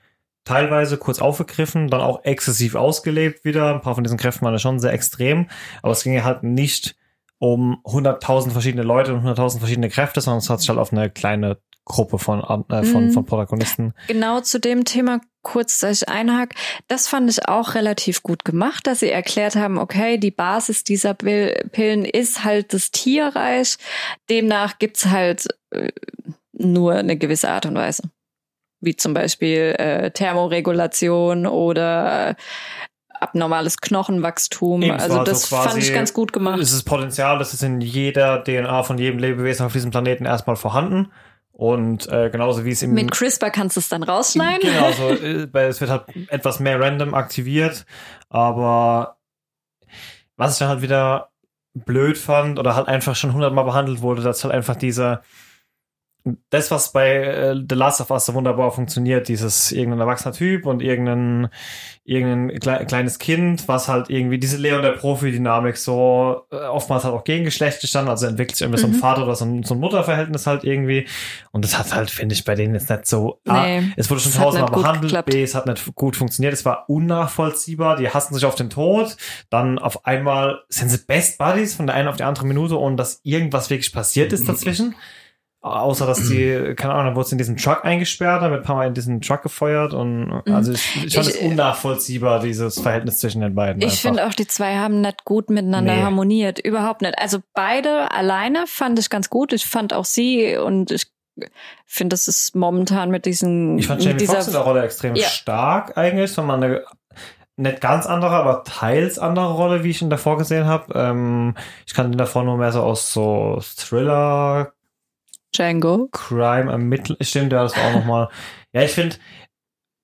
teilweise kurz aufgegriffen, dann auch exzessiv ausgelebt wieder. Ein paar von diesen Kräften waren ja schon sehr extrem, aber es ging halt nicht um 100.000 verschiedene Leute und 100.000 verschiedene Kräfte, sondern es hat sich halt auf eine kleine Gruppe von, äh, von, Mhm. von Protagonisten Genau zu dem Thema kurz, dass ich einhake. Das fand ich auch relativ gut gemacht, dass sie erklärt haben, okay, die Basis dieser Pil- Pillen ist halt das Tierreich. Demnach gibt's halt äh, nur eine gewisse Art und Weise. Wie zum Beispiel äh, Thermoregulation oder abnormales Knochenwachstum. Eben, es also so das quasi- fand ich ganz gut gemacht. Es ist Potenzial, das ist in jeder DNA von jedem Lebewesen auf diesem Planeten erstmal vorhanden. Und äh, genauso wie es im Mit CRISPR kannst du es dann rausschneiden. Genau, so, äh, weil es wird halt etwas mehr random aktiviert, aber was ich dann halt wieder blöd fand oder halt einfach schon hundertmal behandelt wurde, dass halt einfach diese das, was bei äh, The Last of Us so wunderbar funktioniert, dieses irgendein erwachsener Typ und irgendein, irgendein kle kleines Kind, was halt irgendwie diese Leon der Profi-Dynamik so äh, oftmals halt auch gegengeschlechtlich dann, also entwickelt sich irgendwie so ein Mhm. Vater- oder so ein, so ein Mutterverhältnis halt irgendwie. Und das hat halt, finde ich, bei denen jetzt nicht so. A, Nee, es wurde schon tausendmal behandelt, geklappt. B, es hat nicht gut funktioniert, es war unnachvollziehbar, die hassen sich auf den Tod, dann auf einmal sind sie Best Buddies von der einen auf die andere Minute, ohne dass irgendwas wirklich passiert ist dazwischen. Außer dass die, keine Ahnung, dann wurde sie in diesen Truck eingesperrt, dann wird ein paar Mal in diesen Truck gefeuert und also ich, ich fand Ich- es unnachvollziehbar, dieses Verhältnis zwischen den beiden. Ich finde auch, die zwei haben nicht gut miteinander Nee. harmoniert. Überhaupt nicht. Also beide alleine fand ich ganz gut. Ich fand auch sie und ich finde, das ist momentan mit diesen Ich fand Jamie Foxx in der Rolle extrem Ja. stark eigentlich, von eine nicht ganz andere, aber teils andere Rolle, wie ich ihn davor gesehen habe. Ähm, ich kannte ihn davor nur mehr so aus so Thriller, Django. Crime ermitteln. Stimmt, ja, das war auch nochmal. Ja, ich finde,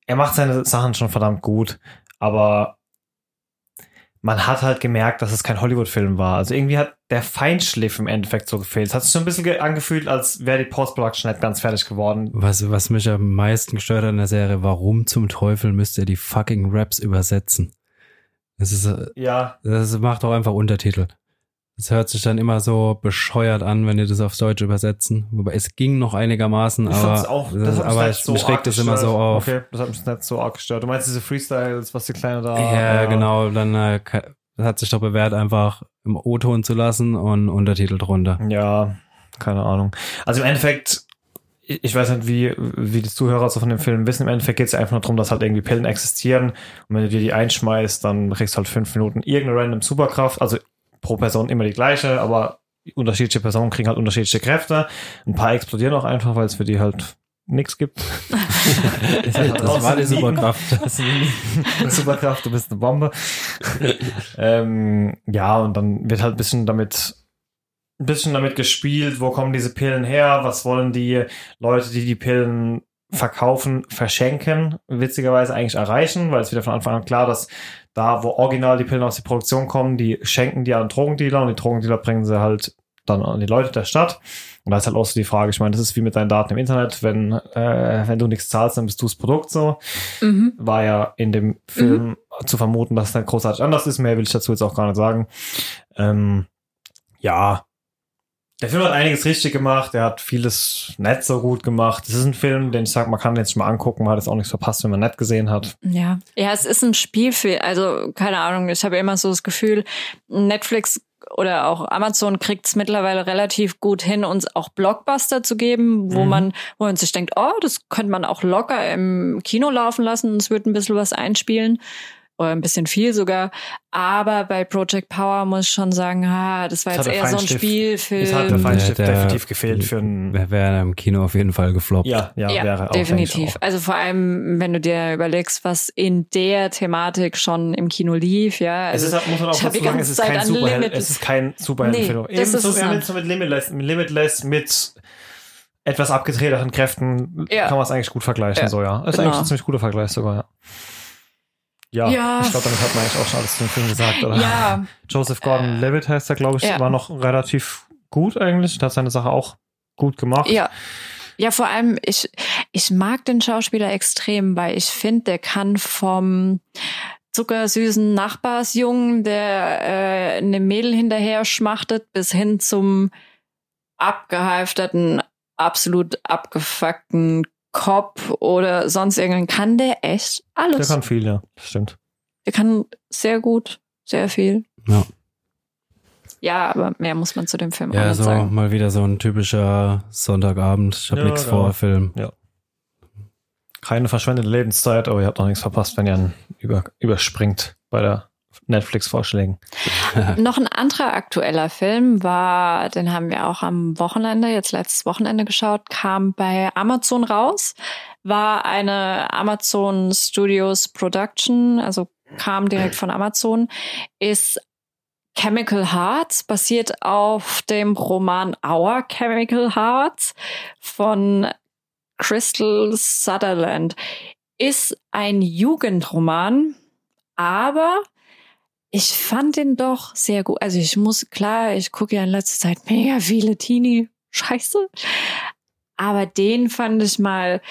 er macht seine Sachen schon verdammt gut, aber man hat halt gemerkt, dass es kein Hollywood-Film war. Also irgendwie hat der Feinschliff im Endeffekt so gefehlt. Es hat sich so ein bisschen ge- angefühlt, als wäre die Post-Production nicht ganz fertig geworden. Was, was mich am meisten gestört hat in der Serie, warum zum Teufel müsst ihr die fucking Raps übersetzen? Das ist, äh, Ja, das macht doch einfach Untertitel. Das hört sich dann immer so bescheuert an, wenn die das aufs Deutsch übersetzen. Wobei es ging noch einigermaßen, Ich aber, auch, das mich aber ich, so mich regt das immer so auf. Okay, das hat mich nicht so arg gestört. Du meinst diese Freestyles, was die Kleine da... Ja, äh, genau. Dann äh, das hat sich doch bewährt, einfach im O-Ton zu lassen und Untertitel drunter. Ja, keine Ahnung. Also im Endeffekt, ich ich weiß nicht, wie, wie die Zuhörer so von dem Film wissen. Im Endeffekt geht es einfach nur darum, dass halt irgendwie Pillen existieren. Und wenn du dir die einschmeißt, dann kriegst du halt fünf Minuten irgendeine random Superkraft. Also pro Person immer die gleiche, aber unterschiedliche Personen kriegen halt unterschiedliche Kräfte. Ein paar explodieren auch einfach, weil es für die halt nichts gibt. das, das war die Superkraft. Das ist eine Superkraft, du bist eine Bombe. ähm, ja, und dann wird halt ein bisschen damit ein bisschen damit gespielt, wo kommen diese Pillen her, was wollen die Leute, die die Pillen verkaufen, verschenken, witzigerweise eigentlich erreichen, weil es wieder von Anfang an klar, dass da, wo original die Pillen aus der Produktion kommen, die schenken die an Drogendealer und die Drogendealer bringen sie halt dann an die Leute der Stadt. Und da ist halt auch so die Frage, ich meine, das ist wie mit deinen Daten im Internet, wenn, äh, wenn du nichts zahlst, dann bist du das Produkt so. Mhm. War ja in dem Film mhm. zu vermuten, dass es dann großartig anders ist. Mehr will ich dazu jetzt auch gar nicht sagen. Ähm, ja, der Film hat einiges richtig gemacht, er hat vieles nicht so gut gemacht. Es ist ein Film, den ich sage, man kann jetzt mal angucken, man hat es auch nichts verpasst, wenn man nett gesehen hat. Ja, ja, es ist ein Spielfilm, also keine Ahnung, ich habe immer so das Gefühl, Netflix oder auch Amazon kriegt es mittlerweile relativ gut hin, uns auch Blockbuster zu geben, wo mhm. man, wo man sich denkt, oh, das könnte man auch locker im Kino laufen lassen, es wird ein bisschen was einspielen oder ein bisschen viel sogar. Aber bei Project Power muss ich schon sagen, ha, das war jetzt eher so ein Spielfilm. Es hat der Feinstift der, der, definitiv gefehlt für ein. Wäre im Kino auf jeden Fall gefloppt. Ja, ja, ja wäre definitiv. Auch. Also vor allem, wenn du dir überlegst, was in der Thematik schon im Kino lief, ja. Also es ist, muss man auch dazu sagen, es ist, kein Superheld, es ist kein Superheldenfilm. Nee, Ebenso so mit Limitless, Limitless mit etwas abgetretenen Kräften ja. kann man es eigentlich gut vergleichen, ja. so ja. Das ist genau. eigentlich ein ziemlich guter Vergleich sogar, ja. Ja, ja. ich glaube, damit hat man eigentlich auch schon alles zum Film gesagt, oder? Ja. Joseph Gordon-Levitt heißt er, glaube ich, ja. war noch relativ gut eigentlich. Hat seine Sache auch gut gemacht. Ja. Ja, vor allem, ich, ich mag den Schauspieler extrem, weil ich finde, der kann vom zuckersüßen Nachbarsjungen, der äh, eine Mädel hinterher schmachtet, bis hin zum abgehalfterten, absolut abgefuckten Cop oder sonst irgendwann kann der echt alles. Der kann viel, ja, das stimmt. Der kann sehr gut, sehr viel. Ja. Ja, aber mehr muss man zu dem Film ja, auch nicht so sagen. mal wieder so ein typischer Sonntagabend. Ich habe ja, nichts ja. vor, Film. Ja. Keine verschwendete Lebenszeit, aber ihr habt noch nichts verpasst, wenn ihr ihn über, überspringt bei der Netflix-Vorschlägen. Noch ein anderer aktueller Film war, den haben wir auch am Wochenende, jetzt letztes Wochenende geschaut, kam bei Amazon raus, war eine Amazon Studios Production, also kam direkt von Amazon, ist Chemical Hearts, basiert auf dem Roman Our Chemical Hearts von Crystal Sutherland. Ist ein Jugendroman, aber ich fand den doch sehr gut. Also ich muss, klar, ich gucke ja in letzter Zeit mega viele Teenie-Scheiße. Aber den fand ich mal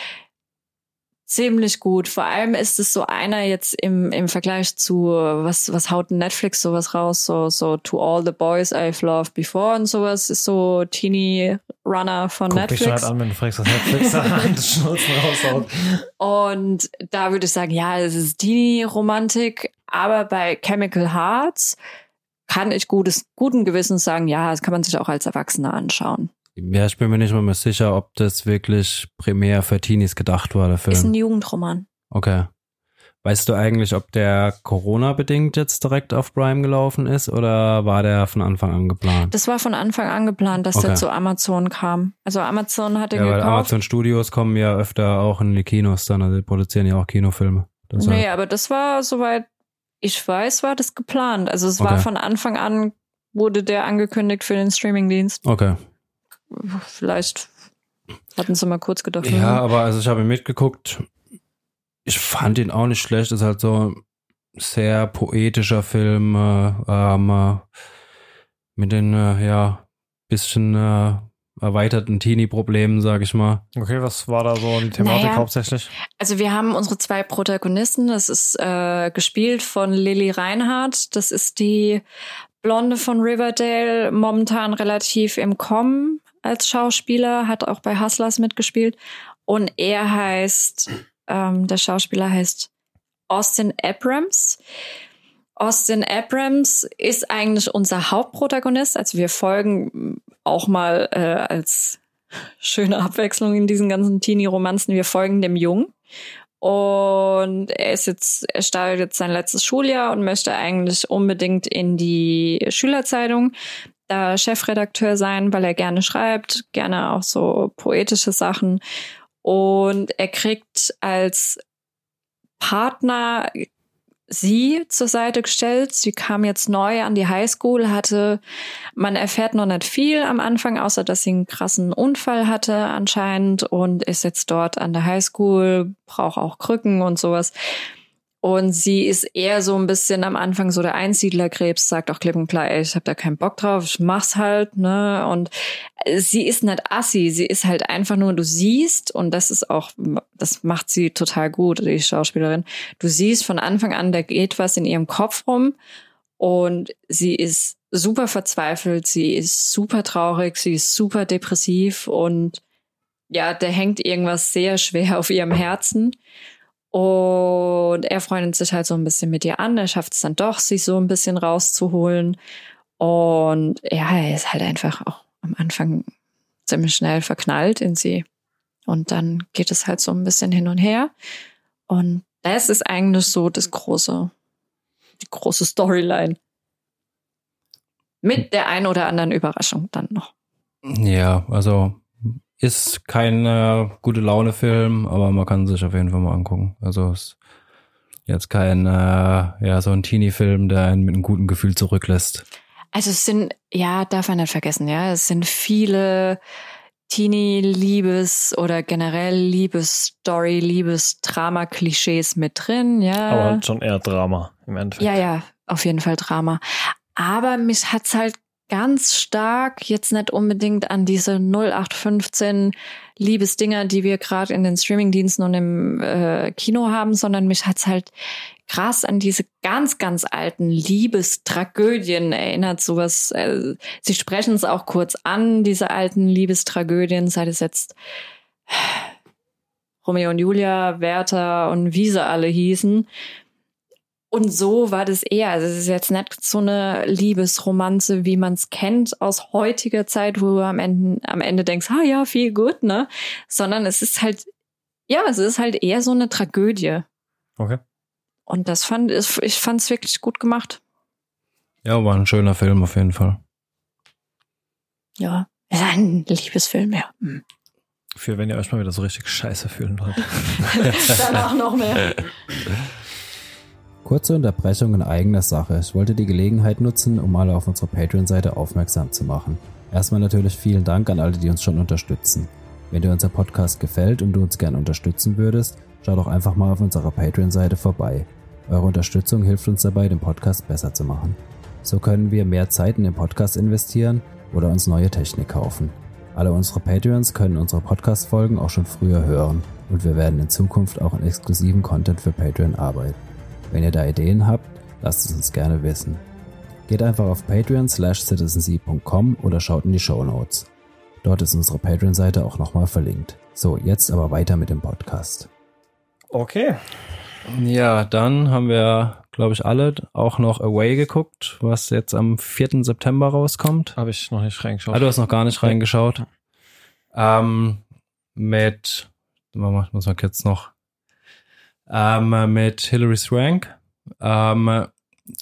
ziemlich gut. Vor allem ist es so einer jetzt im, im Vergleich zu, was, was haut Netflix sowas raus? So, so To All the Boys I've Loved Before und sowas ist so Teenie Runner von Guck Netflix. Dich halt an, wenn du fragst, was Netflix raushaut. Und da würde ich sagen, ja, es ist Teenie-Romantik, aber bei Chemical Hearts kann ich gutes, guten Gewissens sagen, ja, das kann man sich auch als Erwachsener anschauen. Ja, ich bin mir nicht mal mehr sicher, ob das wirklich primär für Teenies gedacht war, der Film. Ist ein Jugendroman. Okay. Weißt du eigentlich, ob der Corona-bedingt jetzt direkt auf Prime gelaufen ist oder war der von Anfang an geplant? Das war von Anfang an geplant, dass okay. der zu Amazon kam. Also Amazon hat den ja, gekauft. Weil Amazon Studios kommen ja öfter auch in die Kinos dann, also die produzieren ja auch Kinofilme. Deshalb. Nee, aber das war, soweit ich weiß, war das geplant. Also es okay. war von Anfang an, wurde der angekündigt für den Streamingdienst. Okay. Vielleicht hatten sie mal kurz gedacht. Ja, aber also ich habe ihn mitgeguckt. Ich fand ihn auch nicht schlecht. Ist halt so ein sehr poetischer Film äh, ähm, mit den äh, ja bisschen äh, erweiterten Teenie-Problemen, sag ich mal. Okay, was war da so die Thematik naja, hauptsächlich? Also wir haben unsere zwei Protagonisten. Das ist äh, gespielt von Lily Reinhardt. Das ist die Blonde von Riverdale, momentan relativ im Kommen als Schauspieler, hat auch bei Hustlers mitgespielt. Und er heißt, ähm, der Schauspieler heißt Austin Abrams. Austin Abrams ist eigentlich unser Hauptprotagonist. Also wir folgen auch mal äh, als schöne Abwechslung in diesen ganzen Teenie-Romanzen. Wir folgen dem Jungen. Und er ist jetzt, er startet jetzt sein letztes Schuljahr und möchte eigentlich unbedingt in die Schülerzeitung. Da Chefredakteur sein, weil er gerne schreibt, gerne auch so poetische Sachen. Und er kriegt als Partner sie zur Seite gestellt. Sie kam jetzt neu an die Highschool, hatte, man erfährt noch nicht viel am Anfang, außer dass sie einen krassen Unfall hatte anscheinend und ist jetzt dort an der Highschool, braucht auch Krücken und sowas. Und sie ist eher so ein bisschen am Anfang so der Einsiedlerkrebs, sagt auch klipp und klar, ey, ich habe da keinen Bock drauf, ich mach's halt, ne? Und sie ist nicht assi, sie ist halt einfach nur, du siehst, und das ist auch, das macht sie total gut, die Schauspielerin, du siehst von Anfang an, da geht was in ihrem Kopf rum und sie ist super verzweifelt, sie ist super traurig, sie ist super depressiv und ja, da hängt irgendwas sehr schwer auf ihrem Herzen. Und er freundet sich halt so ein bisschen mit ihr an. Er schafft es dann doch, sich so ein bisschen rauszuholen. Und ja, er ist halt einfach auch am Anfang ziemlich schnell verknallt in sie. Und dann geht es halt so ein bisschen hin und her. Und das ist eigentlich so das große, die große Storyline. Mit der ein oder anderen Überraschung dann noch. Ja, also ist kein äh, gute Laune-Film, aber man kann sich auf jeden Fall mal angucken. Also ist jetzt kein, äh, ja, so ein Teenie-Film, der einen mit einem guten Gefühl zurücklässt. Also es sind, ja, darf man nicht vergessen, ja, es sind viele Teenie-Liebes- oder generell Liebes-Story, Liebes-Drama-Klischees mit drin, ja. Aber halt schon eher Drama im Endeffekt. Ja, ja, auf jeden Fall Drama. Aber mich hat's halt ganz stark jetzt nicht unbedingt an diese 0815 Liebesdinger, die wir gerade in den Streamingdiensten und im äh, Kino haben, sondern mich hat's halt krass an diese ganz, ganz alten Liebestragödien erinnert. Sowas, äh, sie sprechen es auch kurz an, diese alten Liebestragödien, sei es jetzt Romeo und Julia, Werther und wie sie alle hießen. Und so war das eher. Also es ist jetzt nicht so eine Liebesromanze, wie man es kennt aus heutiger Zeit, wo du am Ende, am Ende denkst, ah ja, viel gut, ne? Sondern es ist halt, ja, es ist halt eher so eine Tragödie. Okay. Und das fand ich, ich fand es wirklich gut gemacht. Ja, war ein schöner Film auf jeden Fall. Ja, ist ein Liebesfilm, ja. Hm. Für wenn ihr euch mal wieder so richtig scheiße fühlen wollt. Dann auch noch mehr. Kurze Unterbrechung in eigener Sache. Ich wollte die Gelegenheit nutzen, um alle auf unserer Patreon-Seite aufmerksam zu machen. Erstmal natürlich vielen Dank an alle, die uns schon unterstützen. Wenn dir unser Podcast gefällt und du uns gerne unterstützen würdest, schau doch einfach mal auf unserer Patreon-Seite vorbei. Eure Unterstützung hilft uns dabei, den Podcast besser zu machen. So können wir mehr Zeit in den Podcast investieren oder uns neue Technik kaufen. Alle unsere Patreons können unsere Podcast-Folgen auch schon früher hören und wir werden in Zukunft auch in exklusiven Content für Patreon arbeiten. Wenn ihr da Ideen habt, lasst es uns gerne wissen. Geht einfach auf patreon slash citizenseed.com oder schaut in die Show Notes. Dort ist unsere Patreon-Seite auch nochmal verlinkt. So, jetzt aber weiter mit dem Podcast. Okay. Ja, dann haben wir, glaube ich, alle auch noch Away geguckt, was jetzt am 4. September rauskommt. Habe ich noch nicht reingeschaut. Ah, du hast noch gar nicht reingeschaut. Ähm, mit, muss man jetzt noch ähm, mit Hilary Swank. Ähm,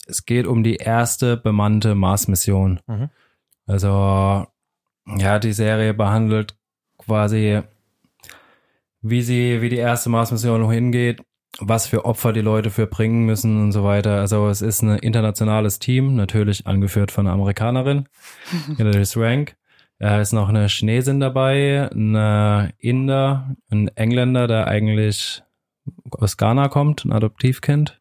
es geht um die erste bemannte Mars-Mission. Mhm. Also, ja, die Serie behandelt quasi, wie sie, wie die erste Mars-Mission noch hingeht, was für Opfer die Leute für bringen müssen und so weiter. Also es ist ein internationales Team, natürlich angeführt von einer Amerikanerin, Hilary Swank. Da ist noch eine Chinesin dabei, ein Inder, ein Engländer, der eigentlich aus Ghana kommt, ein Adoptivkind.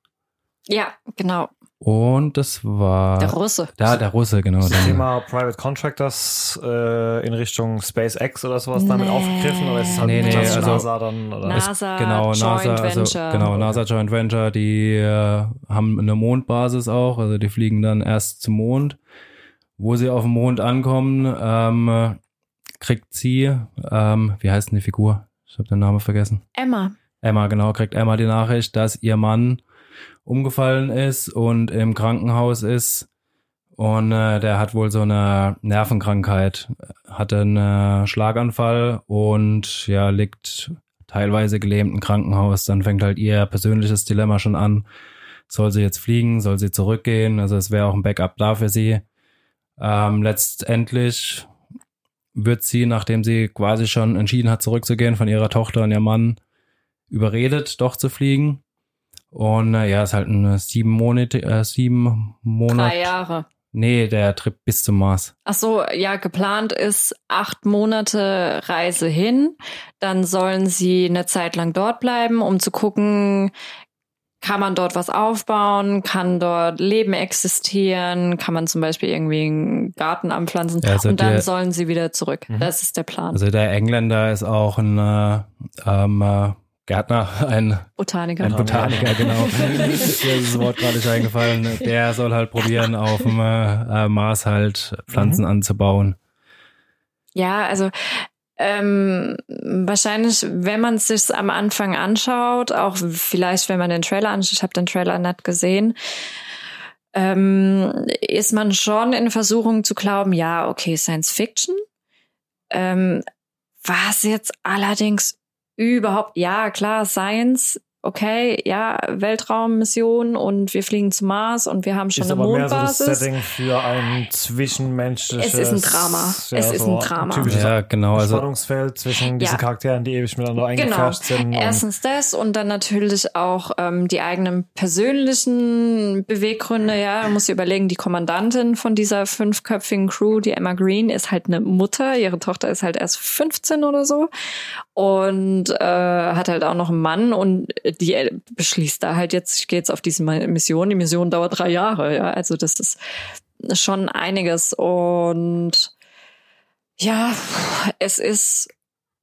Ja, genau. Und das war. Der Russe. Ja, der Russe, genau. Das Thema Private Contractors äh, in Richtung SpaceX oder sowas damit Nee. aufgegriffen oder ist es halt Nee, nee, also- NASA dann? Oder? NASA, genau, Joint NASA, also, Venture. genau, NASA Joint Venture, die äh, haben eine Mondbasis auch, also die fliegen dann erst zum Mond. Wo sie auf dem Mond ankommen, ähm, kriegt sie, ähm, wie heißt denn die Figur? Ich habe den Namen vergessen. Emma. Emma, genau, kriegt Emma die Nachricht, dass ihr Mann umgefallen ist und im Krankenhaus ist. Und äh, der hat wohl so eine Nervenkrankheit, hatte einen äh, Schlaganfall und ja, liegt teilweise gelähmt im Krankenhaus. Dann fängt halt ihr persönliches Dilemma schon an. Soll sie jetzt fliegen? Soll sie zurückgehen? Also es wäre auch ein Backup da für sie. Ähm, letztendlich wird sie, nachdem sie quasi schon entschieden hat, zurückzugehen von ihrer Tochter und ihrem Mann, überredet, doch zu fliegen. Und äh, ja, ist halt ein sieben Monate, äh, sieben Monate. Drei Jahre. Nee, der Trip bis zum Mars. Ach so, ja, geplant ist acht Monate Reise hin. Dann sollen sie eine Zeit lang dort bleiben, um zu gucken, kann man dort was aufbauen, kann dort Leben existieren, kann man zum Beispiel irgendwie einen Garten anpflanzen also und dann der- sollen sie wieder zurück. Mhm. Das ist der Plan. Also der Engländer ist auch ein äh, ähm, äh, Gärtner, ein, Botaniker. ein Botaniker, genau. Mir ist das Wort gerade nicht eingefallen. Der soll halt probieren, auf dem äh, äh, Mars halt Pflanzen anzubauen. Ja, also ähm, wahrscheinlich, wenn man es sich am Anfang anschaut, auch vielleicht, wenn man den Trailer anschaut, ich habe den Trailer nicht gesehen, ähm, ist man schon in Versuchung zu glauben, ja, okay, Science Fiction. Ähm, was jetzt allerdings überhaupt, ja, klar, Science, okay, ja, Weltraummission und wir fliegen zum Mars und wir haben schon Ist eine aber mehr so das Mondbasis. Setting für ein zwischenmenschliches... Es ist ein Drama. Es ist ein Drama. typisches Ja, genau. Also Spannungsfeld zwischen diesen Ja. Charakteren, die ewig miteinander Genau. eingefärscht sind. und- Erstens das und dann natürlich auch ähm, die eigenen persönlichen Beweggründe. Ja, man muss sich überlegen, die Kommandantin von dieser fünfköpfigen Crew, die Emma Green, ist halt eine Mutter. Ihre Tochter ist halt erst 15 oder so und äh, hat halt auch noch einen Mann und die äh, beschließt da halt jetzt, ich gehe jetzt auf diese Mission. Die Mission dauert drei Jahre. Ja, also das ist schon einiges und ja, es ist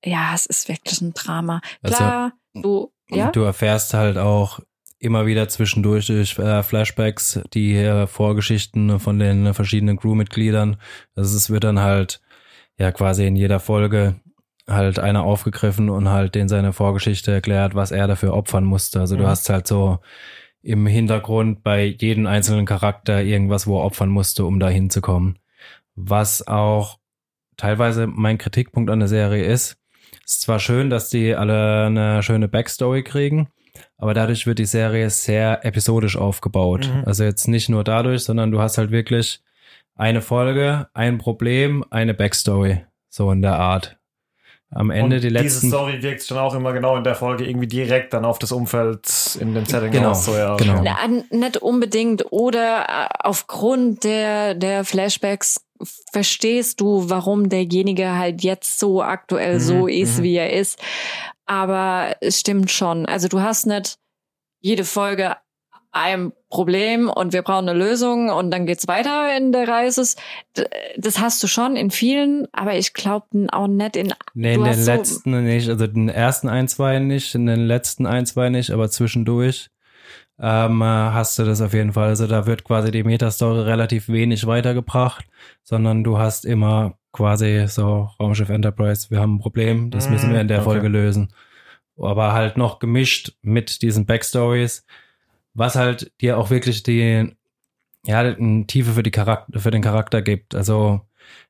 ja, es ist wirklich ein Drama. Also, Klar, du, ja, Du erfährst halt auch immer wieder zwischendurch durch äh, Flashbacks die äh, Vorgeschichten von den verschiedenen Crewmitgliedern. Also es wird dann halt ja quasi in jeder Folge halt einer aufgegriffen und halt den seine Vorgeschichte erklärt, was er dafür opfern musste. Also du Mhm. hast halt so im Hintergrund bei jedem einzelnen Charakter irgendwas, wo er opfern musste, um da hinzukommen. Was auch teilweise mein Kritikpunkt an der Serie ist. Es ist zwar schön, dass die alle eine schöne Backstory kriegen, aber dadurch wird die Serie sehr episodisch aufgebaut. Mhm. Also jetzt nicht nur dadurch, sondern du hast halt wirklich eine Folge, ein Problem, eine Backstory. So in der Art. Am Ende und die Diese letzten. Story wirkt schon auch immer genau in der Folge irgendwie direkt dann auf das Umfeld in dem Setting Genau, aus. So, ja, genau. Na, nicht unbedingt oder äh, aufgrund der, der Flashbacks verstehst du, warum derjenige halt jetzt so aktuell Mhm, so ist, mhm. wie er ist. Aber es stimmt schon. Also du hast nicht jede Folge ein Problem und wir brauchen eine Lösung und dann geht's weiter in der Reise. Das hast du schon in vielen, aber ich glaube auch nicht in Nee, in den hast so- letzten nicht, also den ersten ein, zwei nicht, in den letzten ein, zwei nicht, aber zwischendurch ähm, äh, hast du das auf jeden Fall. Also da wird quasi die Metastory relativ wenig weitergebracht, sondern du hast immer quasi so Raumschiff Enterprise, wir haben ein Problem, das müssen wir in der okay. Folge lösen. Aber halt noch gemischt mit diesen Backstories, was halt dir auch wirklich die, ja, eine Tiefe für die Charakter, für den Charakter gibt. Also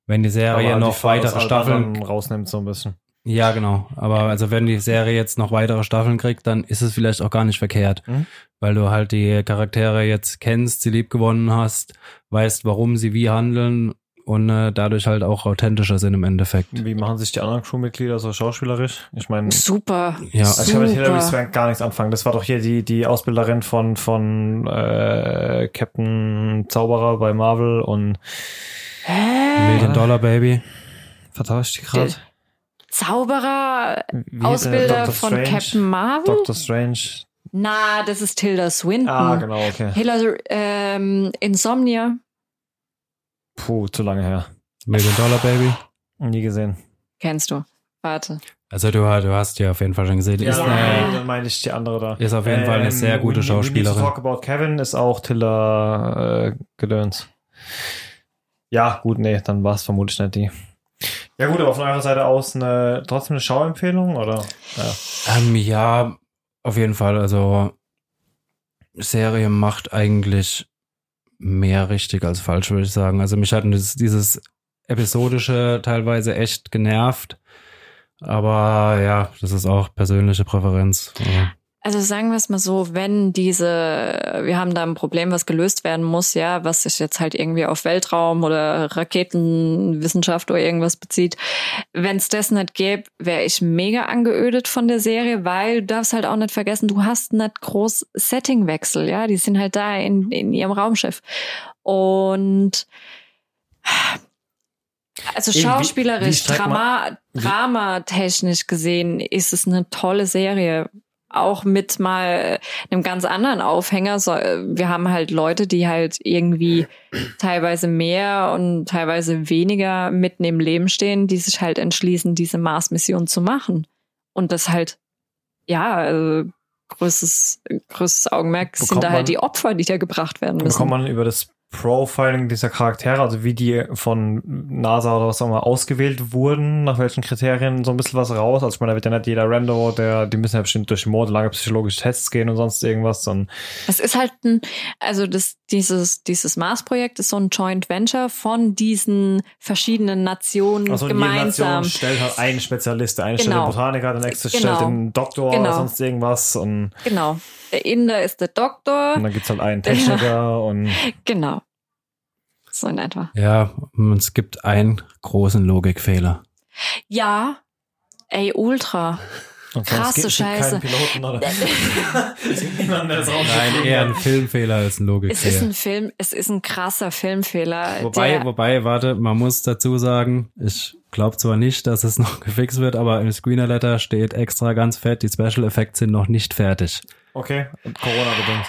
wenn die Serie Aber noch die weitere halt Staffeln rausnimmt so ein bisschen. ja, genau. Aber also wenn die Serie jetzt noch weitere Staffeln kriegt, dann ist es vielleicht auch gar nicht verkehrt, Mhm. weil du halt die Charaktere jetzt kennst, sie lieb gewonnen hast, weißt, warum sie wie handeln und äh, dadurch halt auch authentischer sind im Endeffekt. Wie machen sich die anderen Crewmitglieder so schauspielerisch? Ich meine, super. Ja. also ich kann mit Hilary super. Swank gar nichts anfangen. Das war doch hier die, die Ausbilderin von, von äh, Captain Zauberer bei Marvel und Hä? Million Dollar Baby. vertauscht die gerade? Zauberer, Wie der? Ausbilder Doctor von Strange? Captain Marvel? Doctor Strange. Na, das ist Tilda Swinton. Ah, genau, okay. Hilary, ähm, Insomnia. Puh, zu lange her. Million Dollar Baby. Nie gesehen. Kennst du. Warte. Also du, du hast ja auf jeden Fall schon gesehen. Ja, ist, nein, dann meine ich die andere da. ist auf jeden Fall eine sehr gute We Need to Schauspielerin. Talk About Kevin ist auch Tiller äh, Gedöns. Ja, gut, nee, dann war es vermutlich nicht die. Ja gut, aber von eurer Seite aus eine, trotzdem eine Schauempfehlung, oder? Ja. Ähm, ja, auf jeden Fall. Also Serie macht eigentlich mehr richtig als falsch, würde ich sagen. Also mich hat dieses, dieses episodische teilweise echt genervt. Aber ja, das ist auch persönliche Präferenz. Also, Also sagen wir es mal so, wenn diese, wir haben da ein Problem, was gelöst werden muss, ja, was sich jetzt halt irgendwie auf Weltraum oder Raketenwissenschaft oder irgendwas bezieht, wenn es das nicht gäbe, wäre ich mega angeödet von der Serie, weil du darfst halt auch nicht vergessen, du hast nicht groß Settingwechsel, ja, die sind halt da in, in ihrem Raumschiff. Und also schauspielerisch, Drama, dramatechnisch gesehen ist es eine tolle Serie. Auch mit mal einem ganz anderen Aufhänger. So, äh, wir haben halt Leute, die halt irgendwie teilweise mehr und teilweise weniger mitten im Leben stehen, die sich halt entschließen, diese Mars-Mission zu machen. Und das halt, ja, also größtes, größtes Augenmerk sind Bekommt da man- halt die Opfer, die da gebracht werden müssen. Bekommt man über das Profiling dieser Charaktere, also wie die von NASA oder was auch immer ausgewählt wurden, nach welchen Kriterien so ein bisschen was raus? Also ich meine, da wird ja nicht jeder Rando, der, die müssen ja bestimmt durch monatelange psychologische Tests gehen und sonst irgendwas. Und Es ist halt ein, also das, dieses, dieses Mars-Projekt ist so ein Joint Venture von diesen verschiedenen Nationen also jede gemeinsam. Nation stellt halt einen Spezialist, der eine stellt Genau. den Botaniker, der nächste Genau. stellt den Doktor Genau. oder sonst irgendwas und, Genau. Der Inder ist der Doktor. und dann gibt's halt einen Techniker und Genau. So in etwa. Ja, und es gibt einen großen Logikfehler. Ja. Ey, Ultra. Und Krasse gibt- es gibt Scheiße. keinen Piloten es gibt Nein, eher ein Filmfehler als ein Es ist Logikfehler. ein Film, es ist ein krasser Filmfehler. Wobei, wobei, warte, man muss dazu sagen, ich glaube zwar nicht, dass es noch gefixt wird, aber im Screener Letter steht extra ganz fett, die Special Effects sind noch nicht fertig. Okay, Corona bedingt.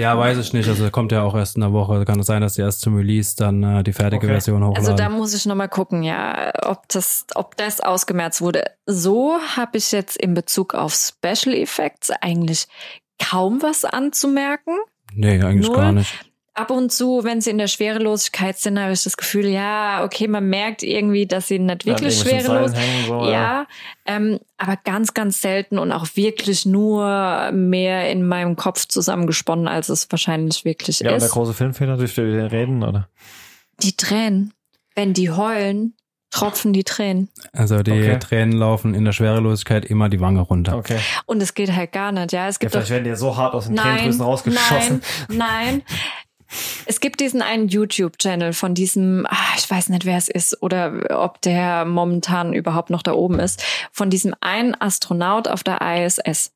Ja, weiß ich nicht. Also kommt ja auch erst in einer Woche. Kann es sein, dass die erst zum Release dann äh, die fertige Okay. Version hochladen. Also da muss ich noch mal gucken, ja, ob das, ob das ausgemerzt wurde. So habe ich jetzt in Bezug auf Special Effects eigentlich kaum was anzumerken. nee, eigentlich Null. gar nicht. Ab und zu, wenn sie in der Schwerelosigkeit sind, habe ich das Gefühl, ja, okay, man merkt irgendwie, dass sie nicht wirklich Ja, schwerelos. Hängen, so, Ja, ähm, aber ganz, ganz selten und auch wirklich nur mehr in meinem Kopf zusammengesponnen, als es wahrscheinlich wirklich Ja, und der ist. große Filmfehler, über den reden, oder? Die Tränen, wenn die heulen, tropfen die Tränen. Also die Okay. Tränen laufen in der Schwerelosigkeit immer die Wange runter. Okay. Und es geht halt gar nicht, ja. Es Ja, gibt doch vielleicht werden die ja so hart aus den Nein, Tränendrüsen rausgeschossen. nein, nein. Es gibt diesen einen YouTube-Channel von diesem, ah, ich weiß nicht, wer es ist oder ob der momentan überhaupt noch da oben ist, von diesem einen Astronaut auf der ISS.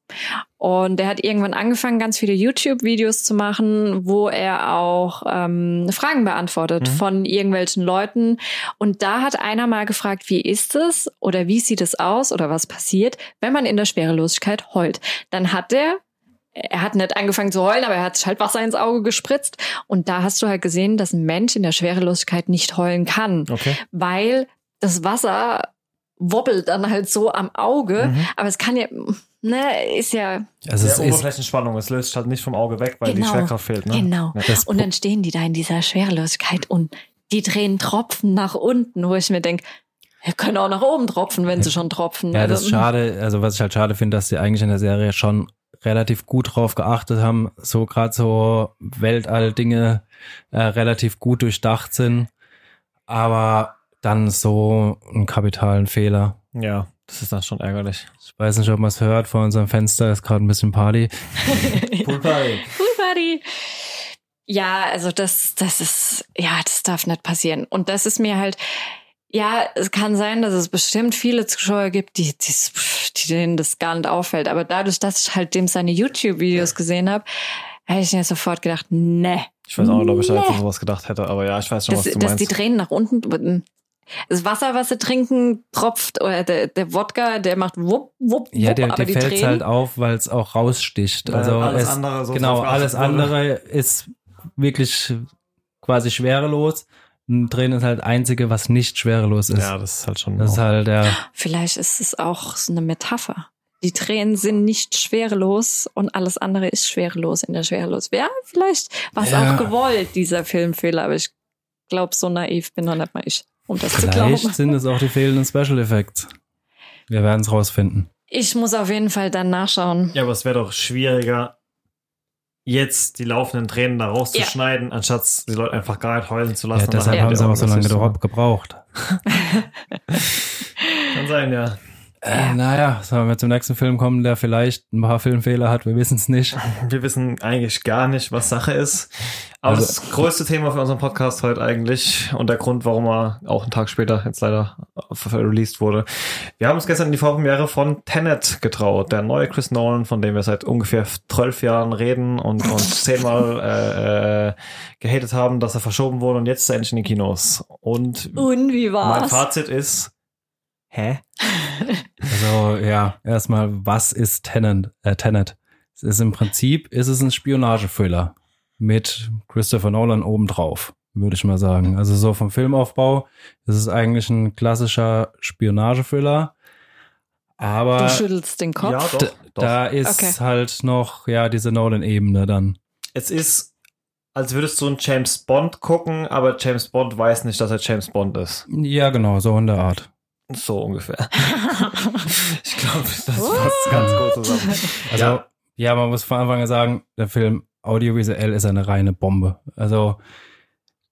Und der hat irgendwann angefangen, ganz viele YouTube-Videos zu machen, wo er auch ähm, Fragen beantwortet Mhm. von irgendwelchen Leuten. Und da hat einer mal gefragt, wie ist es oder wie sieht es aus oder was passiert, wenn man in der Schwerelosigkeit heult. Dann hat der er hat nicht angefangen zu heulen, aber er hat sich halt Wasser ins Auge gespritzt. Und da hast du halt gesehen, dass ein Mensch in der Schwerelosigkeit nicht heulen kann, Okay. weil das Wasser wobbelt dann halt so am Auge. Mhm. Aber es kann ja, ne, ist ja, Also es ist, Oberflächenspannung, es löst halt nicht vom Auge weg, weil die Genau. Schwerkraft fehlt, ne? genau. Ja. Und dann stehen die da in dieser Schwerelosigkeit und die drehen Tropfen nach unten, wo ich mir denk, wir können auch nach oben tropfen, wenn sie schon tropfen. ja, das ist Also, schade. Also was ich halt schade finde, dass sie eigentlich in der Serie schon relativ gut drauf geachtet haben, so gerade so Weltall-Dinge äh, relativ gut durchdacht sind, aber dann so einen kapitalen Fehler. Ja, das ist dann schon ärgerlich. Ich weiß nicht, ob man es hört, vor unserem Fenster ist gerade ein bisschen Party. Poolparty. Cool Buddy. Ja, also das, das ist, ja, das darf nicht passieren. Und das ist mir halt, ja, es kann sein, dass es bestimmt viele Zuschauer gibt, die, die, die denen das gar nicht auffällt. Aber dadurch, dass ich halt dem seine YouTube-Videos gesehen habe, habe ich mir sofort gedacht, ne. Ich weiß auch nicht, ob ich da jetzt an sowas gedacht hätte, aber ja, ich weiß schon, Dass, was du dass die meinst. Tränen nach unten, das Wasser, was sie trinken, tropft, oder der, der Wodka, der macht wupp, wupp, wupp, Ja, der, aber der die fällt Tränen, halt auf, weil es auch raussticht. Also alles es, andere so genau, alles andere ist wirklich quasi schwerelos. Ein Tränen ist halt einzige, was nicht schwerelos ist. Ja, das ist halt schon. Das ist halt der, Vielleicht ist es auch so eine Metapher. Die Tränen sind nicht schwerelos und alles andere ist schwerelos in der Schwerelos. Ja, vielleicht war es Ja. auch gewollt, dieser Filmfehler, aber ich glaube, so naiv bin noch nicht mal ich, um das zu glauben. vielleicht sind es auch die fehlenden Special Effects. Wir werden es rausfinden. Ich muss auf jeden Fall dann nachschauen. ja, aber es wäre doch schwieriger, jetzt die laufenden Tränen da rauszuschneiden, anstatt die Leute einfach gar nicht heulen zu lassen. Ja, deshalb haben sie auch so lange gebraucht. Kann sein, ja. Äh, naja, sollen wir zum nächsten Film kommen, der vielleicht ein paar Filmfehler hat, wir wissen es nicht. Wir wissen eigentlich gar nicht, was Sache ist. Aber Also- das größte Thema für unseren Podcast heute eigentlich und der Grund, warum er auch einen Tag später jetzt leider released wurde. Wir haben uns gestern in die Vorpremiere von Tenet getraut, der neue Chris Nolan, von dem wir seit ungefähr zwölf Jahren reden und uns zehnmal äh, äh, gehatet haben, dass er verschoben wurde und jetzt ist er endlich in den Kinos. Und Und wie mein war's? Fazit ist, hä? Also ja, erstmal, was ist Tenet? Äh, Tenet? Es ist im Prinzip, ist es ein Spionagethriller mit Christopher Nolan obendrauf, würde ich mal sagen. Also so vom Filmaufbau ist es eigentlich ein klassischer Spionagethriller, aber du schüttelst den Kopf. Ja, doch. doch. da ist Okay. halt noch ja diese Nolan-Ebene dann. es ist, als würdest du einen James Bond gucken, aber James Bond weiß nicht, dass er James Bond ist. Ja, genau, so in der Art. So ungefähr. ich glaube, das passt ganz gut zusammen. Also, Ja. ja. man muss von Anfang an sagen, der Film audiovisuell ist eine reine Bombe. Also,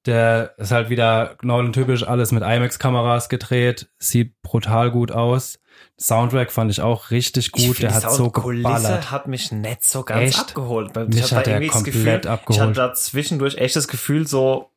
der ist halt wieder Nolan-typisch alles mit IMAX-Kameras gedreht, sieht brutal gut aus. Soundtrack fand ich auch richtig gut, Ich der find, hat die so geballert. hat mich nicht so ganz Echt? abgeholt. Weil Mich ich hatte hat da er irgendwie das komplett Gefühl, Ich abgeholt. hatte da zwischendurch echt das Gefühl, so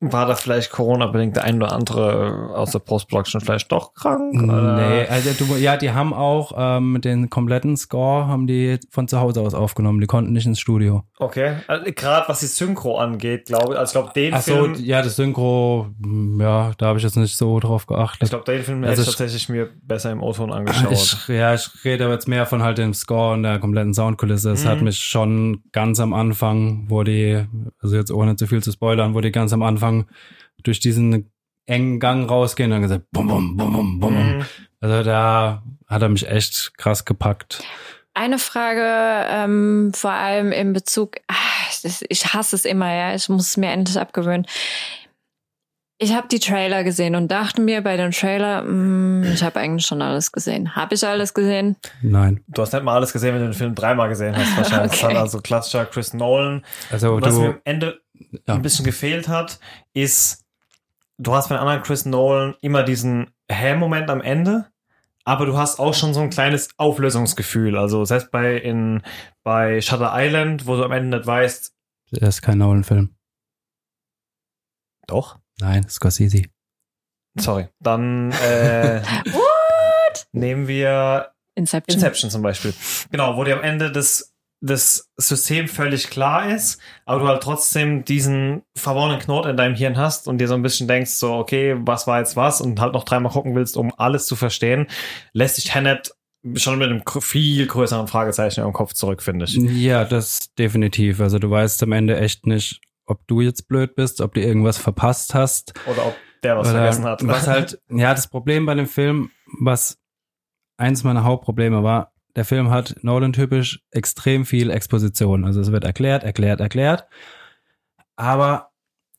war da vielleicht Corona-bedingt der ein oder andere aus der Post-Production vielleicht doch krank? Oder? Nee, also du, ja, die haben auch ähm, den kompletten Score haben die von zu Hause aus aufgenommen. Die konnten nicht ins Studio. Okay. Also, Gerade was die Synchro angeht, glaube ich. Also ich glaube, den Ach so, Film. ja, das Synchro, hm, ja, da habe ich jetzt nicht so drauf geachtet. Ich glaube, den Film Also hätte ich ich- tatsächlich mir besser im O-Ton angeschaut. Ich, ja, ich rede aber jetzt mehr von halt dem Score und der kompletten Soundkulisse. Es Mhm. hat mich schon ganz am Anfang, wo die, also jetzt ohne zu viel zu spoilern, wo die ganz am Anfang durch diesen engen Gang rausgehen und dann gesagt, bum, bum, bum, bum, bum, bum. Mhm. Also da hat er mich echt krass gepackt. Eine Frage, ähm, vor allem in Bezug, das, ich hasse es immer, ja, ich muss es mir endlich abgewöhnen. Ich habe die Trailer gesehen und dachte mir bei dem Trailer, mh, ich habe eigentlich schon alles gesehen. Habe ich alles gesehen? Nein. Du hast nicht mal alles gesehen, wenn du den Film dreimal gesehen hast, wahrscheinlich. Das Okay. hat also klassischer Chris Nolan. Also Was mir du, am Ende Ja. ein bisschen gefehlt hat, ist, du hast bei den anderen Chris Nolan immer diesen Hä-Moment am Ende, aber du hast auch schon so ein kleines Auflösungsgefühl. Also selbst bei in bei Shutter Island, wo du am Ende nicht weißt, das ist kein Nolan-Film. doch. Nein, Scorsese. Sorry. Dann äh, nehmen wir Inception. Inception zum Beispiel. Genau, wo dir am Ende das, das System völlig klar ist, aber du halt trotzdem diesen verworrenen Knoten in deinem Hirn hast und dir so ein bisschen denkst, so, okay, was war jetzt was und halt noch dreimal gucken willst, um alles zu verstehen, lässt sich Tenet schon mit einem viel größeren Fragezeichen im Kopf zurück, finde ich. Ja, das definitiv. Also du weißt am Ende echt nicht, ob du jetzt blöd bist, ob du irgendwas verpasst hast. Oder ob der was vergessen hat. Was halt, ja, das Problem bei dem Film, was eins meiner Hauptprobleme war, der Film hat Nolan-typisch extrem viel Exposition. Also es wird erklärt, erklärt, erklärt. Aber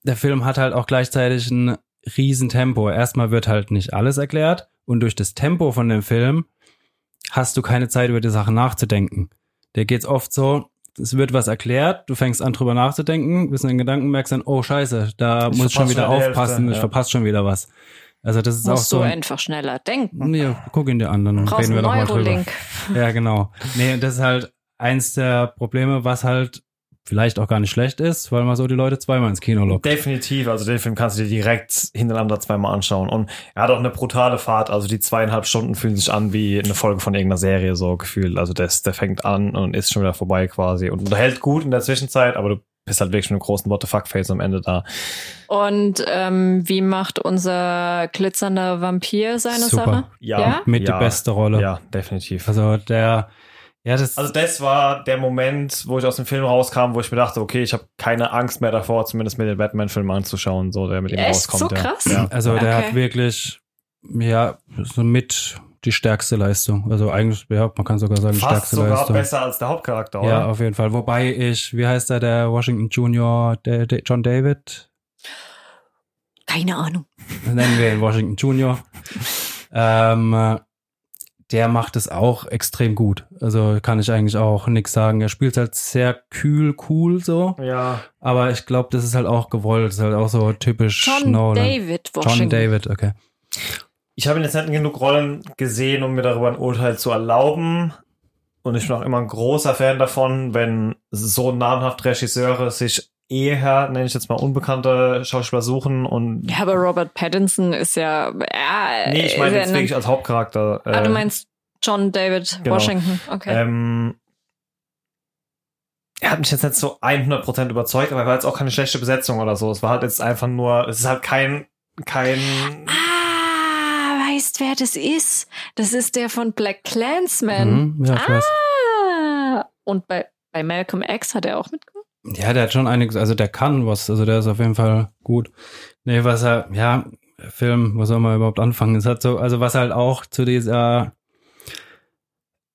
der Film hat halt auch gleichzeitig ein riesen Tempo. Erstmal wird halt nicht alles erklärt und durch das Tempo von dem Film hast du keine Zeit, über die Sachen nachzudenken. Der geht's oft so, es wird was erklärt, du fängst an drüber nachzudenken, bist in den Gedanken, merkst dann, oh scheiße, da Ich muss ich schon wieder aufpassen, Hälfte, ich ja. verpasse schon wieder was. Also das ist auch Musst so. du ein- einfach schneller denken. Nee, guck in die anderen, dann Brauchst reden wir einen noch mal drüber. Neurolink. Ja, genau. Nee, das ist halt eins der Probleme, was halt vielleicht auch gar nicht schlecht ist, weil man so die Leute zweimal ins Kino lockt. Definitiv, also den Film kannst du dir direkt hintereinander zweimal anschauen. Und er hat auch eine brutale Fahrt, also die zweieinhalb Stunden fühlen sich an wie eine Folge von irgendeiner Serie, so gefühlt. Also das, der fängt an und ist schon wieder vorbei quasi. Und unterhält gut in der Zwischenzeit, aber du bist halt wirklich mit einem großen What the fuck Face am Ende da. Und ähm, wie macht unser glitzernder Vampir seine Super. Sache? Ja? Mit ja, die beste Rolle. Ja, definitiv. Also der, ja, das, Also das war der Moment, wo ich aus dem Film rauskam, wo ich mir dachte, okay, ich habe keine Angst mehr davor, zumindest mir den Batman-Film anzuschauen, so der mit ihm Echt? rauskommt. So ja. krass? Ja. also der Okay. hat wirklich, ja, so mit die stärkste Leistung. Also eigentlich, ja, man kann sogar sagen, Fast stärkste sogar Leistung. besser als der Hauptcharakter, oder? Ja, auf jeden Fall. Wobei ich, wie heißt der, der Washington Junior, der, der John David? Keine Ahnung. nennen wir ihn Washington Junior. ähm, äh, der macht es auch extrem gut. Also kann ich eigentlich auch nichts sagen. Er spielt halt sehr kühl, cool so. ja. Aber ich glaube, das ist halt auch gewollt. Das ist halt auch so typisch John Nolan. David John Washington. David, okay. Ich habe jetzt nicht genug Rollen gesehen, um mir darüber ein Urteil zu erlauben. Und ich bin auch immer ein großer Fan davon, wenn so namhafte Regisseure sich eher, nenne ich jetzt mal, unbekannte Schauspieler suchen und. Ja, aber Robert Pattinson ist ja. ja nee, ich meine jetzt wirklich als Hauptcharakter. Ah, du äh, meinst John David genau. Washington. Okay. Ähm, er hat mich jetzt nicht so 100% überzeugt, aber er war jetzt auch keine schlechte Besetzung oder so. Es war halt jetzt einfach nur, es ist halt kein, kein, ah, weißt wer das ist? Das ist der von Black Clansman. Mhm, ja, ich weiß. Ah, und bei, bei Malcolm X hat er auch mitgemacht. Ja, der hat schon einiges, also der kann was, also der ist auf jeden Fall gut. Nee, was er, ja, Film, wo soll man überhaupt anfangen? Es hat so, also was halt auch zu dieser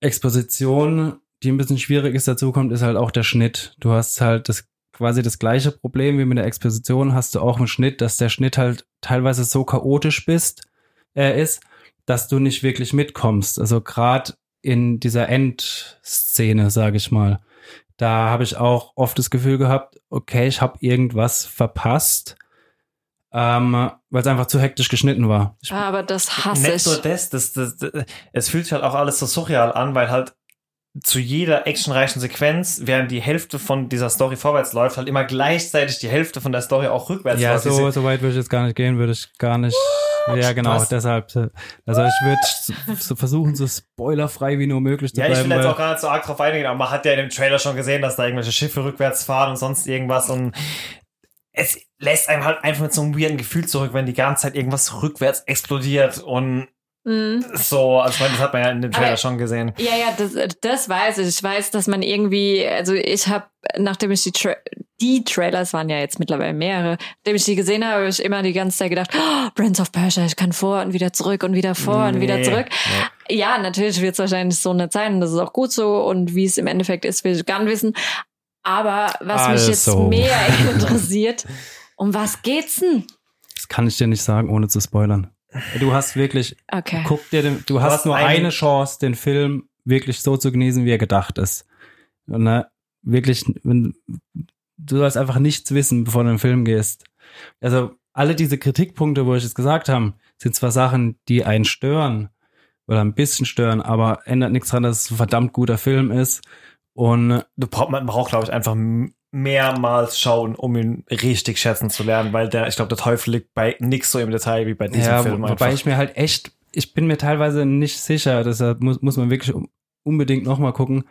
Exposition, die ein bisschen schwierig ist, dazu kommt, ist halt auch der Schnitt. Du hast halt das quasi das gleiche Problem wie mit der Exposition, hast du auch im Schnitt, dass der Schnitt halt teilweise so chaotisch bist, äh, ist, dass du nicht wirklich mitkommst. Also gerade in dieser Endszene, sage ich mal, da habe ich auch oft das Gefühl gehabt, okay, ich habe irgendwas verpasst, ähm, weil es einfach zu hektisch geschnitten war. Ich, Ah, Aber das hasse nicht ich. so das, das, das, das, es fühlt sich halt auch alles so surreal an, weil halt zu jeder actionreichen Sequenz, während die Hälfte von dieser Story vorwärts läuft, halt immer gleichzeitig die Hälfte von der Story auch rückwärts ja, läuft. so, Diese- so weit würde ich jetzt gar nicht gehen, würde ich gar nicht. Ja, genau, Was? deshalb. äh, Also ich würde so, versuchen, so spoilerfrei wie nur möglich zu Ja, ich bleiben. will jetzt auch gar nicht so arg drauf eingehen, aber man hat ja in dem Trailer schon gesehen, dass da irgendwelche Schiffe rückwärts fahren und sonst irgendwas und es lässt einem halt einfach mit so einem weirden Gefühl zurück, wenn die ganze Zeit irgendwas rückwärts explodiert und Mhm. so, also ich meine, das hat man ja in dem Trailer Aber- schon gesehen. Ja, ja, das, das weiß ich. Ich weiß, dass man irgendwie, also ich habe, nachdem ich die, Tra die Trailers waren ja jetzt mittlerweile mehrere, nachdem ich die gesehen habe, habe ich immer die ganze Zeit gedacht, oh, Prince of Persia, ich kann vor und wieder zurück und wieder vor und wieder Nee, zurück. nee. Ja, natürlich wird es wahrscheinlich so eine Zeit und das ist auch gut so und wie es im Endeffekt ist, will ich gar nicht wissen. Aber was mich jetzt Also. mehr interessiert, um was geht's denn? Das kann ich dir nicht sagen, ohne zu spoilern. Du hast wirklich, Okay. guck dir den, du, hast, hast nur eine Chance, den Film wirklich so zu genießen, wie er gedacht ist. Und ne, wirklich, wenn, du sollst einfach nichts wissen, bevor du in den Film gehst. Also alle diese Kritikpunkte, wo ich es gesagt habe, sind zwar Sachen, die einen stören oder ein bisschen stören, aber ändert nichts daran, dass es ein verdammt guter Film ist. Und Du braucht, man braucht, glaube ich, einfach mehrmals schauen, um ihn richtig schätzen zu lernen, weil der, ich glaube, der Teufel liegt bei nix so im Detail wie bei diesem ja, Film einfach. wobei ich mir halt echt, ich bin mir teilweise nicht sicher, deshalb muss, muss man wirklich unbedingt nochmal gucken.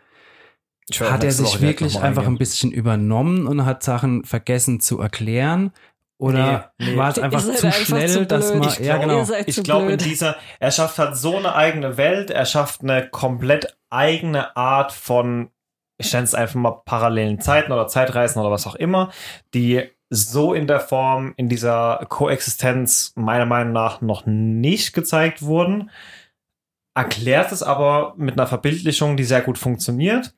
Ich werde hat er sich Woche wirklich einfach ein bisschen übernommen und hat Sachen vergessen zu erklären? Oder Nee, nee. war es einfach zu einfach schnell, zu dass man, Ich ja genau. Ich glaube, in dieser, er schafft halt so eine eigene Welt, er schafft eine komplett eigene Art von, ich nenne es einfach mal parallelen Zeiten oder Zeitreisen oder was auch immer, die so in der Form, in dieser Koexistenz meiner Meinung nach noch nicht gezeigt wurden. Erklärt es aber mit einer Verbildlichung, die sehr gut funktioniert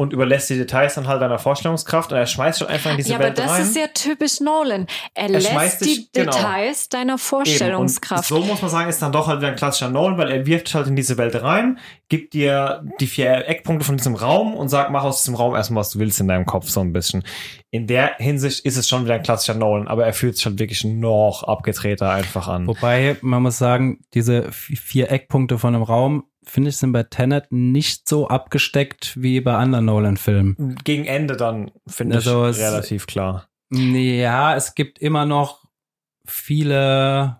und überlässt die Details dann halt deiner Vorstellungskraft und er schmeißt schon einfach in diese Ja, aber Welt das rein. ist ja typisch Nolan. Er, schmeißt lässt dich- die genau. Details deiner Eben. Vorstellungskraft. Und so muss man sagen, ist dann doch halt wieder ein klassischer Nolan, weil er wirft dich halt in diese Welt rein, gibt dir die vier Eckpunkte von diesem Raum und sagt, mach aus diesem Raum erstmal, was du willst in deinem Kopf, so ein bisschen. In der Hinsicht ist es schon wieder ein klassischer Nolan, aber er fühlt sich halt wirklich noch abgedrehter einfach an. Wobei, man muss sagen, diese vier Eckpunkte von einem Raum, finde ich, sind bei Tenet nicht so abgesteckt wie bei anderen Nolan-Filmen. Gegen Ende dann, finde Also ich, es- relativ klar. Ja, es gibt immer noch viele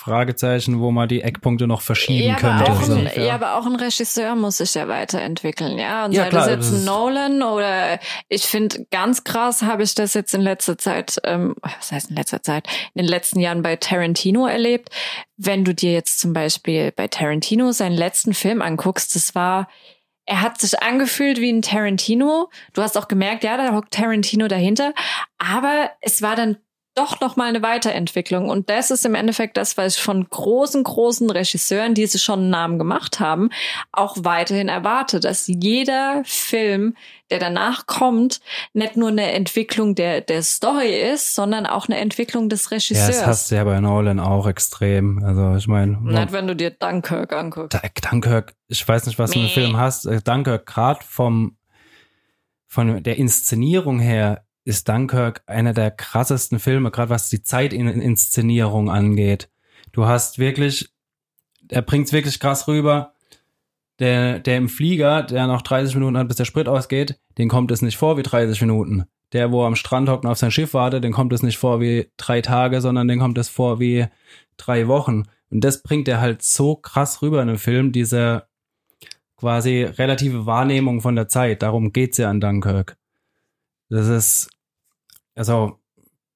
Fragezeichen, wo man die Eckpunkte noch verschieben ja, könnte. auch So. ein, ja. ja, aber auch ein Regisseur muss sich ja weiterentwickeln, ja. Und Ja, sei klar, das jetzt das Nolan oder ich finde ganz krass habe ich das jetzt in letzter Zeit, ähm, was heißt in letzter Zeit, in den letzten Jahren bei Tarantino erlebt. Wenn du dir jetzt zum Beispiel bei Tarantino seinen letzten Film anguckst, das war er hat sich angefühlt wie ein Tarantino. Du hast auch gemerkt, ja, da hockt Tarantino dahinter. Aber es war dann doch noch mal eine Weiterentwicklung. Und das ist im Endeffekt das, was ich von großen, großen Regisseuren, die sich schon einen Namen gemacht haben, auch weiterhin erwarte, dass jeder Film, der danach kommt, nicht nur eine Entwicklung der, der Story ist, sondern auch eine Entwicklung des Ja, Regisseurs. das hast du ja bei Nolan auch extrem. Also ich meine, nicht, wenn du dir Dunkirk anguckst. Dunkirk, ich weiß nicht, was du für einen. Film hast. Äh, Dunkirk, gerade vom von der Inszenierung her, ist Dunkirk einer der krassesten Filme, gerade was die Zeitinszenierung angeht. Du hast wirklich er bringt's wirklich krass rüber. Der, der im Flieger, der noch 30 Minuten hat, bis der Sprit ausgeht, den kommt es nicht vor wie 30 Minuten. Der, wo am Strand hockt und auf sein Schiff wartet, den kommt es nicht vor wie drei Tage, sondern den kommt es vor wie drei Wochen. Und das bringt er halt so krass rüber in dem Film, diese quasi relative Wahrnehmung von der Zeit. Darum geht's ja an Dunkirk. Das ist, also,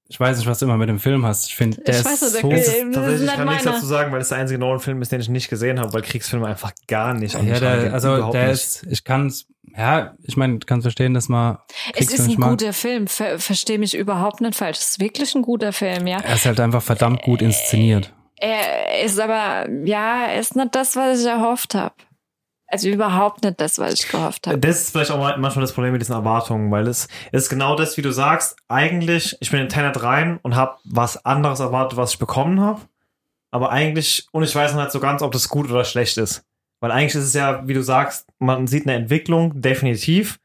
ich weiß nicht, was du immer mit dem Film hast. Ich finde, der Ich weiß ist so, der- Es ist, das ist tatsächlich, ich nicht kann nichts dazu sagen, weil es der einzige Nolan-Film ist, den ich nicht gesehen habe, weil Kriegsfilme einfach gar nicht an ja, der, also der nicht. ist, ich kann's, ja, ich meine, du kannst verstehen, dass man Es ist ein mag. guter Film, ver verstehe mich überhaupt nicht falsch. Es ist wirklich ein guter Film, ja. Er ist halt einfach verdammt gut inszeniert. Er ist aber, ja, er ist nicht das, was ich erhofft habe. Also überhaupt nicht das, was ich gehofft habe. Das ist vielleicht auch mal- manchmal das Problem mit diesen Erwartungen, weil es, ist genau das, wie du sagst. Eigentlich, ich bin in Tenet rein und habe was anderes erwartet, was ich bekommen habe. Aber eigentlich, und ich weiß noch nicht so ganz, ob das gut oder schlecht ist. Weil eigentlich ist es ja, wie du sagst, man sieht eine Entwicklung, definitiv,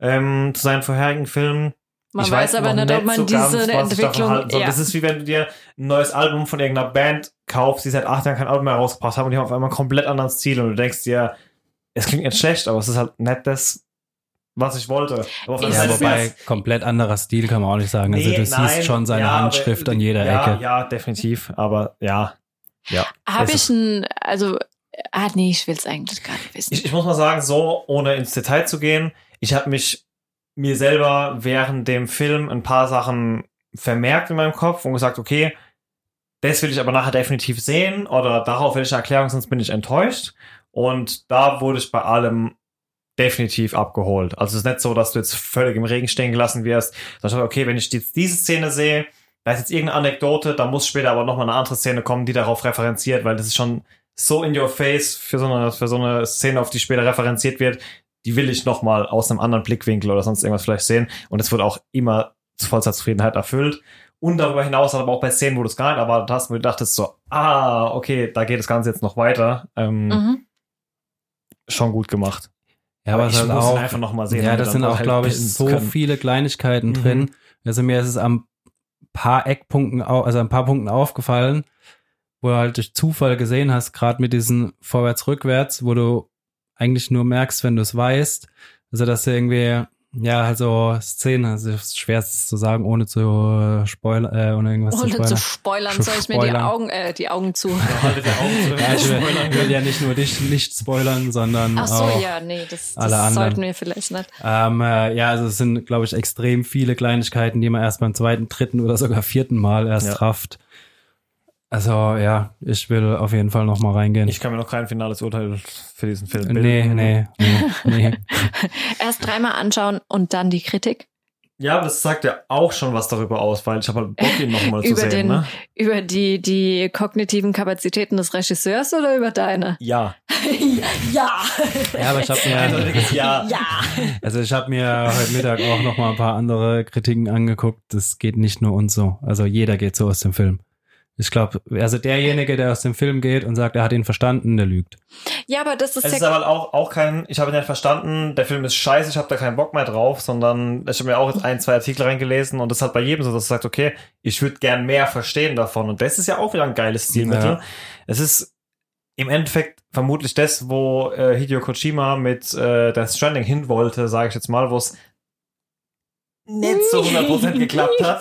ähm, zu seinen vorherigen Filmen. Man Ich weiß, aber noch nicht, ob man so ganz, diese davon Entwicklung. Ja. Das ist wie wenn du dir ein neues Album von irgendeiner Band kaufst, die seit acht Jahren kein Album mehr rausgebracht haben und die haben auf einmal ein komplett anderes Ziel und du denkst dir, es klingt jetzt schlecht, aber es ist halt nicht das, was ich wollte. Aber auf der Ist Ja, Seite wobei komplett anderer Stil kann man auch nicht sagen. also Nee, du nein, siehst schon seine ja, Handschrift aber- an jeder ja, Ecke. Ja, definitiv. Aber ja. Ja. Habe ich ein, also, ah nee, ich will es eigentlich gar nicht wissen. Ich, ich muss mal sagen, so, ohne ins Detail zu gehen, ich habe mich mir selber während dem Film ein paar Sachen vermerkt in meinem Kopf und gesagt, okay, das will ich aber nachher definitiv sehen oder darauf will ich eine Erklärung, sonst bin ich enttäuscht. Und da wurde ich bei allem definitiv abgeholt. Also es ist nicht so, dass du jetzt völlig im Regen stehen gelassen wirst, sondern okay, wenn ich jetzt diese Szene sehe, da ist jetzt irgendeine Anekdote, da muss später aber nochmal eine andere Szene kommen, die darauf referenziert, weil das ist schon so in your face für so eine, für so eine Szene, auf die später referenziert wird, die will ich nochmal aus einem anderen Blickwinkel oder sonst irgendwas vielleicht sehen. Und es wird auch immer zu vollster Zufriedenheit erfüllt. Und darüber hinaus aber auch bei Szenen, wo du es gar nicht erwartet hast, wo du dachtest so, ah, okay, da geht das Ganze jetzt noch weiter. Ähm, Mhm. Schon gut gemacht. Ja, aber, ich es ist halt muss auch, einfach noch mal sehen. ja, das sind auch, halt glaube ich, so können. viele Kleinigkeiten Mhm. drin. Also mir ist es am paar Eckpunkten, also ein paar Punkten aufgefallen, wo du halt durch Zufall gesehen hast, gerade mit diesen Vorwärts-Rückwärts, wo du eigentlich nur merkst, wenn du es weißt. Also dass du irgendwie, ja, also Szenen, also es ist schwer zu sagen, ohne zu äh, spoilern, äh, ohne irgendwas Ohne zu spoilern. spoilern, Zu soll ich mir die spoilern. Augen, äh, die Augen zu. Haltet die Augen zu. Ja, ich will, will ja nicht nur dich nicht spoilern, sondern Ach so, auch ja, nee, das, alle das anderen. sollten wir vielleicht nicht. Ähm, äh, ja, also es sind, glaube ich, extrem viele Kleinigkeiten, die man erst beim zweiten, dritten oder sogar vierten Mal erst Ja. rafft. Also ja, ich will auf jeden Fall noch mal reingehen. Ich kann mir noch kein finales Urteil für diesen Film bilden. nee, nee, nee, nee. Erst dreimal anschauen und dann die Kritik Ja, aber das sagt ja auch schon was darüber aus, weil ich habe halt Bock, ihn nochmal zu über sehen. den, Ne? über die, die kognitiven Kapazitäten des Regisseurs oder über deine? Ja. ja. Ja, aber ich habe mir, Eindeutiges Ja. Ja. also ich habe mir heute Mittag auch noch mal ein paar andere Kritiken angeguckt. Das geht nicht nur uns so. Also jeder geht so aus dem Film. Ich glaube, also derjenige, der aus dem Film geht und sagt, er hat ihn verstanden, der lügt. Ja, aber das ist Es ist ja. aber auch, auch kein, ich habe ihn nicht verstanden, der Film ist scheiße, ich habe da keinen Bock mehr drauf, sondern ich habe mir auch jetzt ein, zwei Artikel reingelesen und das hat bei jedem so, dass er sagt, okay, ich würde gern mehr verstehen davon. Und das ist ja auch wieder ein geiles Stilmittel. Ja. Es ist im Endeffekt vermutlich das, wo äh, Hideo Kojima mit äh, Death Stranding hin wollte, sage ich jetzt mal, wo es nicht so 100% geklappt hat.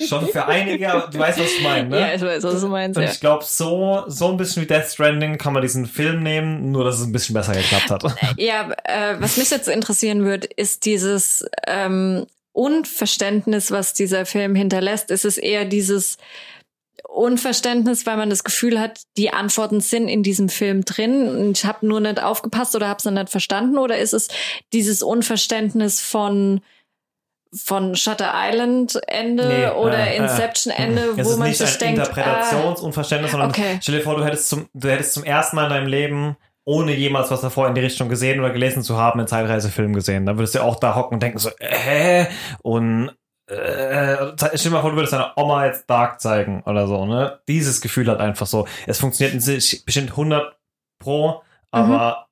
Schon für einige, aber du weißt, was ich meine, ne? Ja, ich weiß, was du meinst. Und Ja. ich glaube, so, so ein bisschen wie Death Stranding kann man diesen Film nehmen, nur dass es ein bisschen besser geklappt hat. Ja, äh, was mich jetzt interessieren wird, ist dieses ähm, Unverständnis, was dieser Film hinterlässt. Ist es eher dieses Unverständnis, weil man das Gefühl hat, die Antworten sind in diesem Film drin und ich habe nur nicht aufgepasst oder habe es nicht verstanden? Oder ist es dieses Unverständnis von von Shutter Island Ende Nee, oder äh, äh, Inception Ende, wo man sich denkt, ah, Interpretationsunverständnis, sondern okay. stell dir vor, du hättest zum, du hättest zum ersten Mal in deinem Leben ohne jemals was davor in die Richtung gesehen oder gelesen zu haben, einen Zeitreisefilm gesehen. Dann würdest du auch da hocken und denken so, äh, und äh, stell dir mal vor, du würdest deiner Oma jetzt Dark zeigen oder so, ne? Dieses Gefühl hat einfach so. Es funktioniert bestimmt 100 pro, aber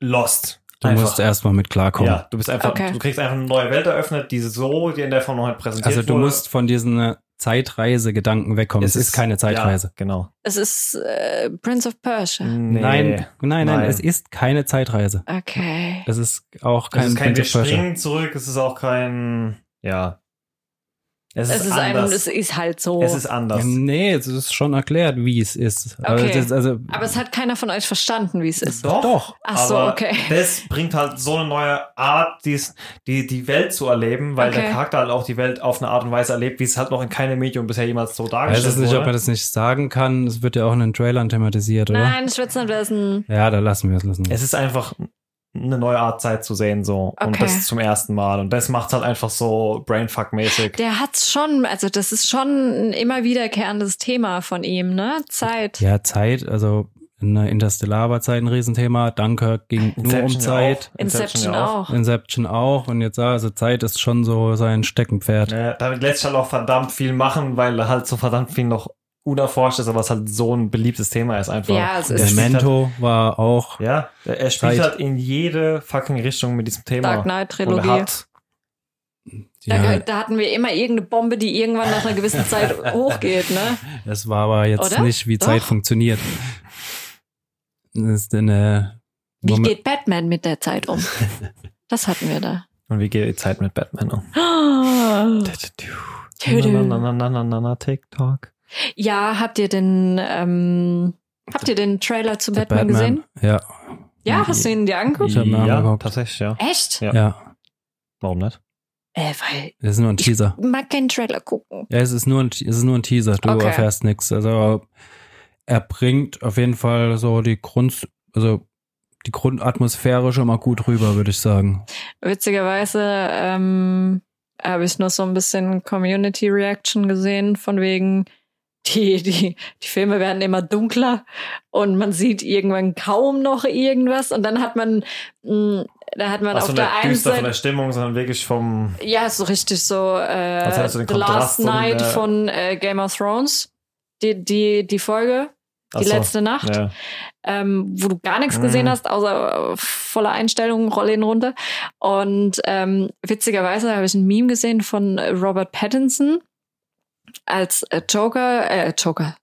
lost. Du Einfach. musst erstmal mit klarkommen. Ja, du bist einfach, Okay. du kriegst einfach eine neue Welt eröffnet, die so dir in der Form noch nicht präsentiert Also du wurde. musst von diesen äh, Zeitreise-Gedanken wegkommen. Es, ist keine Zeitreise. Ja, genau. Es ist äh, Prince of Persia. Nee. Nein, nein, nein, es ist keine Zeitreise. Okay. Es ist auch kein es ist kein Prince Wir of Persia. springen zurück, es ist auch kein, ja. Es ist, Es ist, ein, anders. es ist halt so. es ist anders. Nee, es ist schon erklärt, wie es ist. Aber Okay. es ist also Aber es hat keiner von euch verstanden, wie es ist. Doch. Doch. Ach so, aber okay. Das bringt halt so eine neue Art, dies, die, die Welt zu erleben, weil Okay. der Charakter halt auch die Welt auf eine Art und Weise erlebt, wie es halt noch in keinem Medium bisher jemals so Ich weiß dargestellt es nicht, wurde. ob man das nicht sagen kann. Es wird ja auch in den Trailern thematisiert, oder? Nein, ich will es nicht wissen. Ja, da lassen wir es lassen. wir es ist einfach eine neue Art Zeit zu sehen, so. Und Okay. das zum ersten Mal. Und das macht halt einfach so Brainfuck-mäßig. Der hat's schon, also das ist schon ein immer wiederkehrendes Thema von ihm, ne? Zeit. Ja, Zeit, also in der Interstellar war Zeit ein Riesenthema. Dunkirk ging nur um Inception Zeit. auch. Inception ja auch. Inception auch. Und jetzt, ja, also Zeit ist schon so sein Steckenpferd. Ja, damit lässt halt auch verdammt viel machen, weil halt so verdammt viel noch unerforscht ist, aber es halt so ein beliebtes Thema ist einfach. Ja, es ist- spielt halt, Memento war auch. ja, er spielt Zeit. halt in jede fucking Richtung mit diesem Thema. Dark Knight Trilogie. hat Da, Ja, da hatten wir immer irgendeine Bombe, die irgendwann nach einer gewissen Zeit hochgeht, ne? das war aber jetzt Oder? nicht, wie Doch. Zeit funktioniert. Das ist eine. Wie Moment- geht Batman mit der Zeit um? Das hatten wir da. und wie geht die Zeit mit Batman um? Tüdü. Na, na, na, na, na, na, na, TikTok. Ja, habt ihr den, ähm, habt ihr den Trailer zu der Batman, gesehen? Ja, Ja, hast du ihn dir angeguckt? Ich hab mir ja, angeguckt. tatsächlich, ja. Echt? Ja. ja. Warum nicht? Äh, weil Das ist nur ein Teaser. ich mag keinen Trailer gucken. Ja, es ist nur ein, es ist nur ein Teaser. Du Okay. erfährst nichts. Also er bringt auf jeden Fall so die Grund, also die Grundatmosphäre schon mal gut rüber, würde ich sagen. Witzigerweise ähm, habe ich noch so ein bisschen Community Reaction gesehen, von wegen, die, die, die Filme werden immer dunkler und man sieht irgendwann kaum noch irgendwas und dann hat man, mh, da hat man Also auf nicht der einen düster von der Seite, Als sondern wirklich vom. ja, so richtig so äh, den The Last und, Night äh, von äh, Game of Thrones, die, die, die Folge, die so, letzte Nacht Ja. ähm, wo du gar nichts gesehen Mhm. hast, außer äh, voller Einstellungen, Rolle ihn runter. Und ähm, witzigerweise habe ich ein Meme gesehen von Robert Pattinson als äh, Joker, äh, Joker,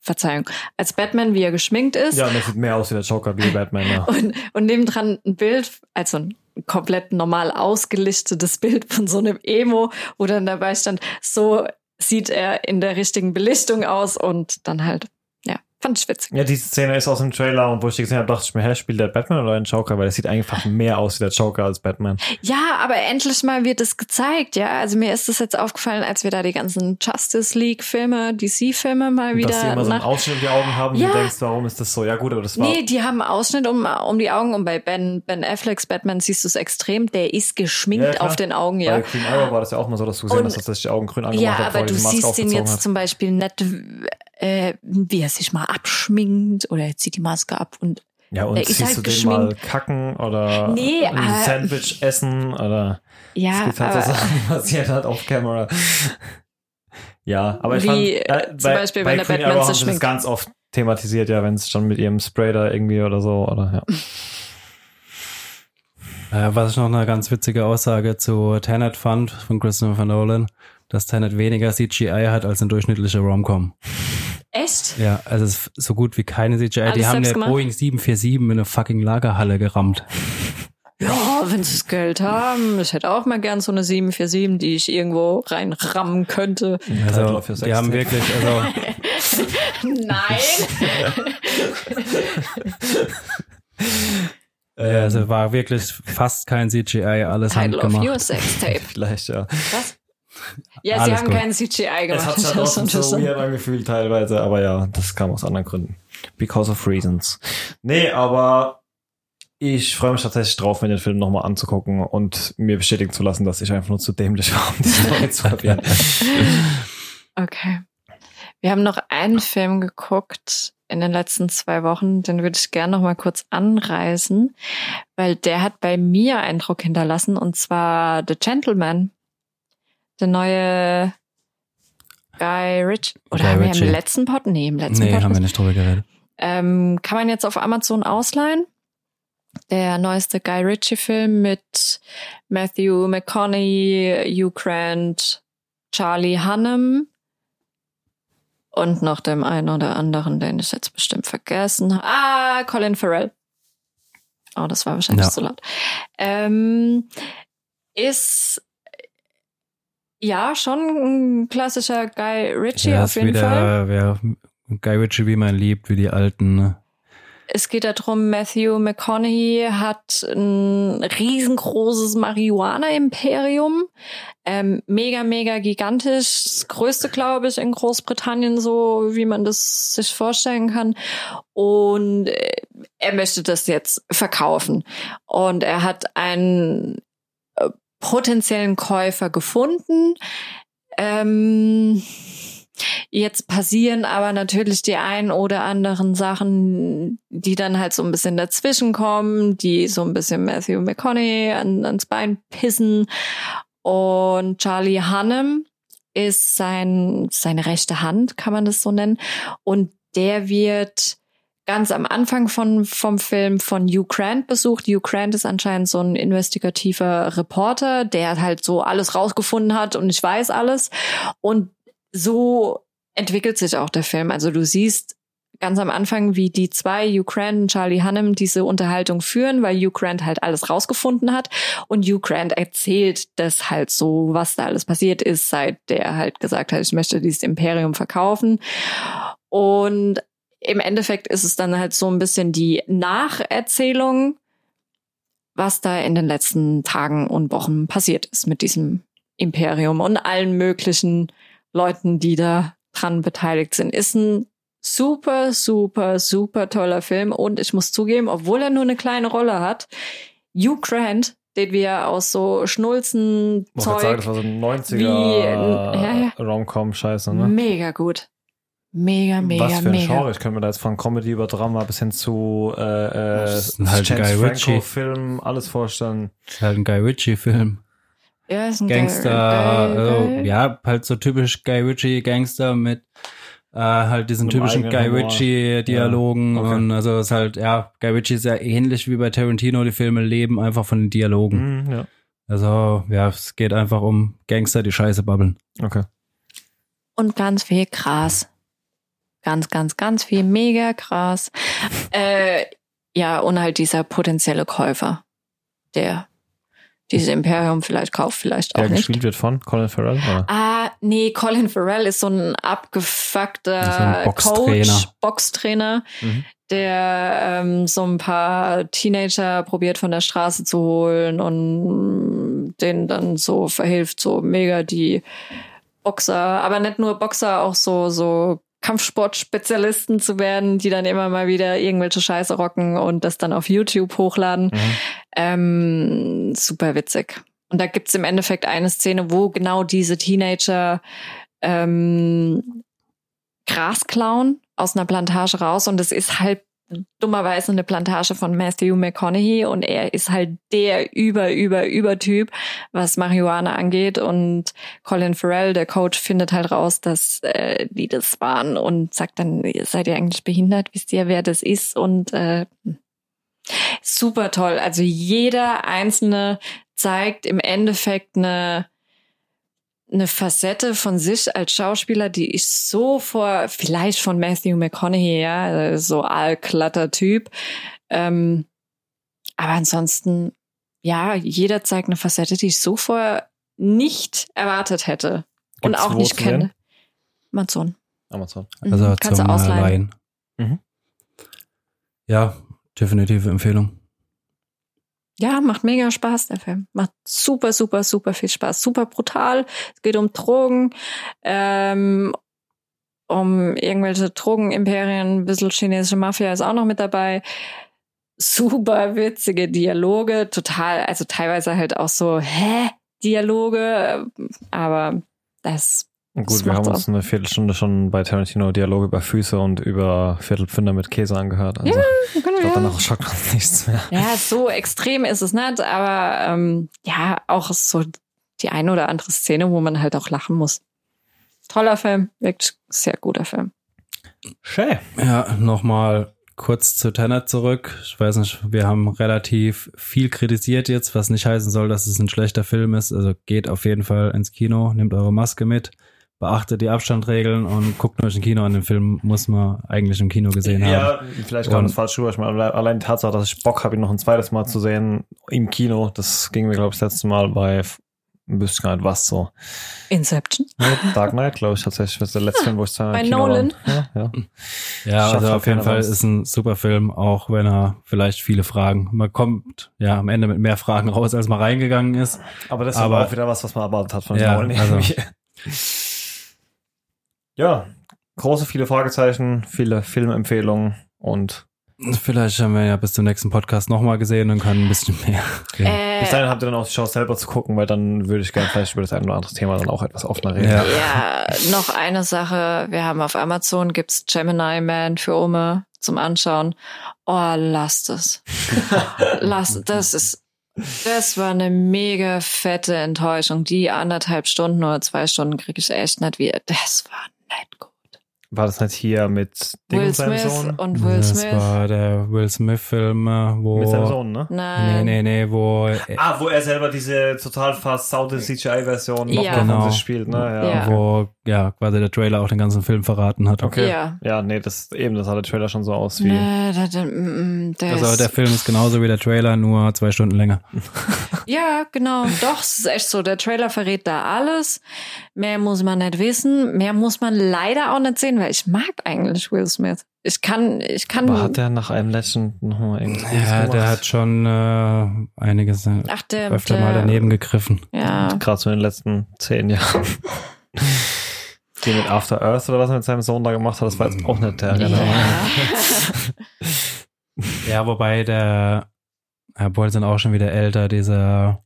Verzeihung, als Batman, wie er geschminkt ist. ja, und das sieht mehr aus wie der Joker wie Batman, ja. Und, und nebendran ein Bild, also ein komplett normal ausgelichtetes Bild von so einem Emo, wo dann dabei stand, so sieht er in der richtigen Belichtung aus und dann halt, fand ich witzig. Ja, diese Szene ist aus dem Trailer und wo ich die gesehen habe, dachte ich mir, hä, spielt der Batman oder ein Joker? Weil es sieht einfach mehr aus wie der Joker als Batman. Ja, aber endlich mal wird es gezeigt, ja. Also mir ist das jetzt aufgefallen, als wir da die ganzen Justice League Filme, DC-Filme mal Und dass die wieder immer so einen. Ausschnitt um die Augen haben Ja. und du denkst, warum ist das so? Ja gut, aber das war... Nee, die haben einen Ausschnitt um, um die Augen und bei Ben, ben Afflecks Batman siehst du es extrem, der ist geschminkt Ja, auf den Augen, Bei ja. Green Arrow war das ja auch mal so, dass du gesehen hast, dass sich die Augen grün angemacht Ja, hat, aber er du siehst ihn jetzt hat. zum Beispiel nicht, äh, wie er sich mal abschminkt oder er zieht die Maske ab und Ja, und er ist siehst halt du den mal geschminkt. kacken oder Nee, ein aber- Sandwich essen oder es ja, gibt halt so Sachen, die passieren halt auf Camera. Ja, aber ich Wie, fand, äh, äh, zum Beispiel, wenn der Batman sich schminkt. ganz oft thematisiert, ja, wenn es schon mit ihrem Spray da irgendwie oder so, oder ja. Äh, was ich noch eine ganz witzige Aussage zu Tenet fand von Christopher Nolan, dass Tenet weniger CGI hat als ein durchschnittlicher Romcom. Echt? Ja, also es ist so gut wie keine CGI. Alles Die haben eine gemacht? Boeing 747 in eine fucking Lagerhalle gerammt. Ja, wenn sie das Geld haben. Ich hätte auch mal gern so eine 747, die ich irgendwo reinrammen könnte. Title Also of your die haben wirklich, also Nein. Ja, also war wirklich fast kein CGI, alles Title of handgemacht. your sextape. Vielleicht, ja. Was? Ja, sie Alles haben gut. keinen CGI Es gemacht. hat sich Das halt ist trotzdem so weird angefühlt teilweise, aber ja, das kam aus anderen Gründen. Because of reasons. Nee, aber ich freue mich tatsächlich drauf, mir den Film nochmal anzugucken und mir bestätigen zu lassen, dass ich einfach nur zu dämlich war, um diese Story zu erklären. Okay. Wir haben noch einen Film geguckt in den letzten zwei Wochen, den würde ich gerne noch mal kurz anreißen, weil der hat bei mir Eindruck hinterlassen und zwar The Gentleman. Der neue Guy Ritchie. Oder Guy haben wir Ritchie. im letzten Pod? Nee, im letzten Nee, Pod. haben wir nicht drüber geredet. Ähm, kann man jetzt auf Amazon ausleihen. Der neueste Guy Ritchie-Film mit Matthew McConaughey, Hugh Grant, Charlie Hunnam Und noch dem einen oder anderen, den ich jetzt bestimmt vergessen habe. Ah, Colin Farrell. Oh, das war wahrscheinlich Ja. zu laut. Ähm, ist ja schon ein klassischer Guy Ritchie ja, auf jeden Fall. wieder, ja, Guy Ritchie, wie man liebt, wie die alten. Ne? Es geht darum, Matthew McConaughey hat ein riesengroßes Marihuana-Imperium. Ähm, mega, mega gigantisch. Das größte, glaube ich, in Großbritannien, so wie man das sich vorstellen kann. Und äh, er möchte das jetzt verkaufen. Und er hat einen potenziellen Käufer gefunden. Ähm, Jetzt passieren aber natürlich die ein oder anderen Sachen, die dann halt so ein bisschen dazwischen kommen, die so ein bisschen Matthew McConaughey an, ans Bein pissen. Und Charlie Hunnam ist sein, seine rechte Hand, kann man das so nennen. Und der wird ganz am Anfang von, vom Film von Hugh Grant besucht. Hugh Grant ist anscheinend so ein investigativer Reporter, der halt so alles rausgefunden hat und ich weiß alles. Und so entwickelt sich auch der Film. Also du siehst ganz am Anfang, wie die zwei, Hugh Grant und Charlie Hunnam, diese Unterhaltung führen, weil Hugh Grant halt alles rausgefunden hat. Und Hugh Grant erzählt das halt so, was da alles passiert ist, seit der halt gesagt hat, ich möchte dieses Imperium verkaufen. Und im Endeffekt ist es dann halt so ein bisschen die Nacherzählung, was da in den letzten Tagen und Wochen passiert ist mit diesem Imperium und allen möglichen Leuten, die da dran beteiligt sind. Ist ein super, super, super toller Film. Und ich muss zugeben, obwohl er nur eine kleine Rolle hat, Hugh Grant, den wir aus so Schnulzen wollte sagen, Zeug das war so ein wie, 90er ja, ja. Rom-Com-Scheiße, ne? mega gut. Mega, mega, Was für ein mega. Genre? Ich könnte mir da jetzt von Comedy über Drama bis hin zu äh, äh, Das ist halt Guy Ritchie. Film alles vorstellen. Ist halt ein Guy Ritchie-Film. Ja, ist ein Gangster, geil, geil, also, geil. ja, halt so typisch Guy Ritchie Gangster mit äh, halt diesen Einem typischen Guy Humor. Ritchie Dialogen Ja, okay. und also ist halt ja Guy Ritchie ist ja ähnlich wie bei Tarantino die Filme leben einfach von den Dialogen. Mhm, ja. Also ja, es geht einfach um Gangster, die Scheiße babbeln. Okay. Und ganz viel Gras. Ganz, ganz, ganz viel mega Gras. äh, ja, und halt dieser potenzielle Käufer, der dieses Imperium vielleicht kauft, vielleicht auch Der nicht. gespielt wird von Colin Farrell, oder? Ah, nee, Colin Farrell ist so ein So abgefuckter ein Boxtrainer. Coach, Boxtrainer, Mhm. der ähm, so ein paar Teenager probiert von der Straße zu holen und denen dann so verhilft, so mega die Boxer, aber nicht nur Boxer, auch so, so Kampfsportspezialisten zu werden, die dann immer mal wieder irgendwelche Scheiße rocken und das dann auf YouTube hochladen. Mhm. Ähm, super witzig. Und da gibt's im Endeffekt eine Szene, wo genau diese Teenager ähm, Gras klauen aus einer Plantage raus. Und es ist halt dummerweise eine Plantage von Matthew McConaughey und er ist halt der über, über, über Typ, was Marihuana angeht. Und Colin Farrell, der Coach, findet halt raus, dass äh, die das waren und sagt dann, seid ihr eigentlich behindert? Wisst ihr, wer das ist? Und äh, super toll. Also jeder einzelne zeigt im Endeffekt eine eine Facette von sich als Schauspieler, die ich so vor, vielleicht von Matthew McConaughey, ja, so allklatter Typ. Ähm, aber ansonsten, ja, jeder zeigt eine Facette, die ich so vorher nicht erwartet hätte und Gibt's auch wo nicht kenne. Amazon. Amazon. Mhm, Also kannst zum du ausleihen. Leihen. Mhm. Ja, definitive Empfehlung. Ja, macht mega Spaß, der Film. Macht super, super, super viel Spaß. Super brutal. Es geht um Drogen, ähm, um irgendwelche Drogenimperien, ein bisschen chinesische Mafia ist auch noch mit dabei. Super witzige Dialoge, total, also teilweise halt auch so, hä? Dialoge, aber das Und Das Gut, wir haben uns eine Viertelstunde schon bei Tarantino Dialoge über Füße und über Viertelpfünder mit Käse angehört. Also ich glaube, danach schockt uns nichts mehr. Ja, so extrem ist es nicht, aber ähm, ja, auch so die eine oder andere Szene, wo man halt auch lachen muss. Toller Film, wirklich sehr guter Film. Schön. Ja, nochmal kurz zu Tenet zurück. Ich weiß nicht, wir haben relativ viel kritisiert jetzt, was nicht heißen soll, dass es ein schlechter Film ist. Also geht auf jeden Fall ins Kino, nehmt eure Maske mit. Beachtet die Abstandregeln und guckt euch ein Kino an. Den Film muss man eigentlich im Kino gesehen haben. Ja, vielleicht kam Und- das falsch rüber. Ich meine, allein die Tatsache, dass ich Bock habe, ihn noch ein zweites Mal zu sehen im Kino, das ging mir, glaube ich, das letzte Mal bei bisschen gar nicht was so. Inception. Nee, Dark Knight, glaube ich, tatsächlich. Das ist der letzte Film, wo ich zweimal Bei im Kino Nolan. war. Ja, ja. Ja, also halt auf jeden Fall ist ein super Film, auch wenn er vielleicht viele Fragen. Man kommt ja am Ende mit mehr Fragen raus, als man reingegangen ist. Aber das ist Aber- auch wieder was, was man erwartet hat von Ja, Nolan. also- irgendwie. Ja, große, viele Fragezeichen, viele Filmempfehlungen und Vielleicht haben wir ja bis zum nächsten Podcast nochmal gesehen und können ein bisschen mehr reden. bis Äh, dahin habt ihr dann auch die Chance selber zu gucken, weil dann würde ich gerne vielleicht über das ein oder andere Thema dann auch etwas offener reden. Ja. ja, noch eine Sache. Wir haben auf Amazon gibt's Gemini Man für Ome zum Anschauen. Oh, lasst es. lasst, das ist, das war eine mega fette Enttäuschung. Die anderthalb Stunden oder zwei Stunden kriege ich echt nicht wieder. Das war nicht gut. War das nicht hier mit Ding Will und seinem Smith Sohn? und Will das Smith. war der Will Smith-Film, äh, wo. Mit seinem Sohn, ne? Nee, Nein. nee, nee, wo. äh, Ah, wo er selber diese total versaute CGI-Version noch Ja. mal Genau. von sich spielt, ne? Ja. Ja. Wo ja quasi der Trailer auch den ganzen Film verraten hat. Okay. Ja. Ja, nee, das eben, das sah der Trailer schon so aus wie. Nee, da, da, mm, mm, der Also ist- der Film ist genauso wie der Trailer, nur zwei Stunden länger. Ja, genau. Doch, es ist echt so. Der Trailer verrät da alles. Mehr muss man nicht wissen. Mehr muss man leider auch nicht sehen, weil ich mag eigentlich Will Smith. Ich kann, ich kann. Aber hat der nach einem Legend nochmal irgendwas Ja, gemacht? der hat schon äh, einiges Ach, der, öfter der, mal daneben gegriffen. Ja. Gerade so in den letzten zehn Jahren. Die mit After Earth oder was er mit seinem Sohn da gemacht hat, das war jetzt auch nicht der ja. Renner. Ja, wobei der, obwohl sind auch schon wieder älter, dieser,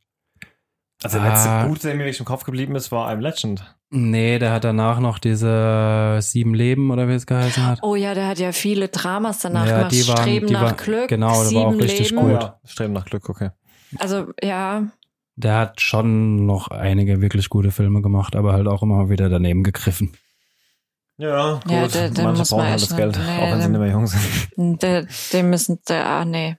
Also der letzte Ah. Gute, der mir wirklich im Kopf geblieben ist, war I'm Legend. Nee, der hat danach noch diese sieben Leben oder wie es geheißen hat. Oh ja, der hat ja viele Dramas danach Ja, gemacht. die waren- Streben die nach waren- Glück. genau, der war auch richtig Leben. Gut. ja, Streben nach Glück, okay. Also ja, Der hat schon noch einige wirklich gute Filme gemacht, aber halt auch immer wieder daneben gegriffen. Ja, gut. Ja, der- der Manche muss man brauchen halt das Geld, nee, auch wenn sie der- nicht mehr jung sind. der, dem müssen, der, ah nee.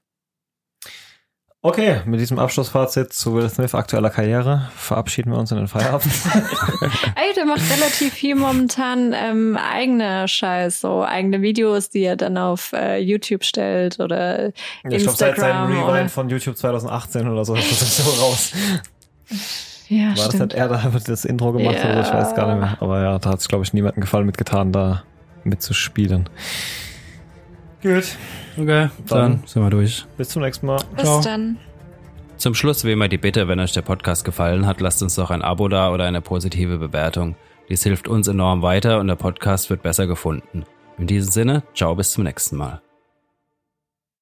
Okay, mit diesem Abschlussfazit zu Will Smith aktueller Karriere verabschieden wir uns in den Feierabend. Ey, der macht relativ viel momentan ähm, eigene Scheiß, so eigene Videos, die er dann auf äh, YouTube stellt oder ich glaube, seit seinem Instagram. oder- Rewind von YouTube 2018 oder so ist das so raus. Ja, War das stimmt. nicht er, da das Intro gemacht hat? oder so? Ich weiß gar nicht mehr. Aber ja, da hat es, glaube ich, niemandem gefallen mitgetan, da mitzuspielen. Gut, Okay, dann, Dann- sind wir durch. bis zum nächsten Mal. Bis Ciao. dann. Zum Schluss wie immer die Bitte, wenn euch der Podcast gefallen hat, lasst uns doch ein Abo da oder eine positive Bewertung. Dies hilft uns enorm weiter und der Podcast wird besser gefunden. In diesem Sinne, ciao bis zum nächsten Mal.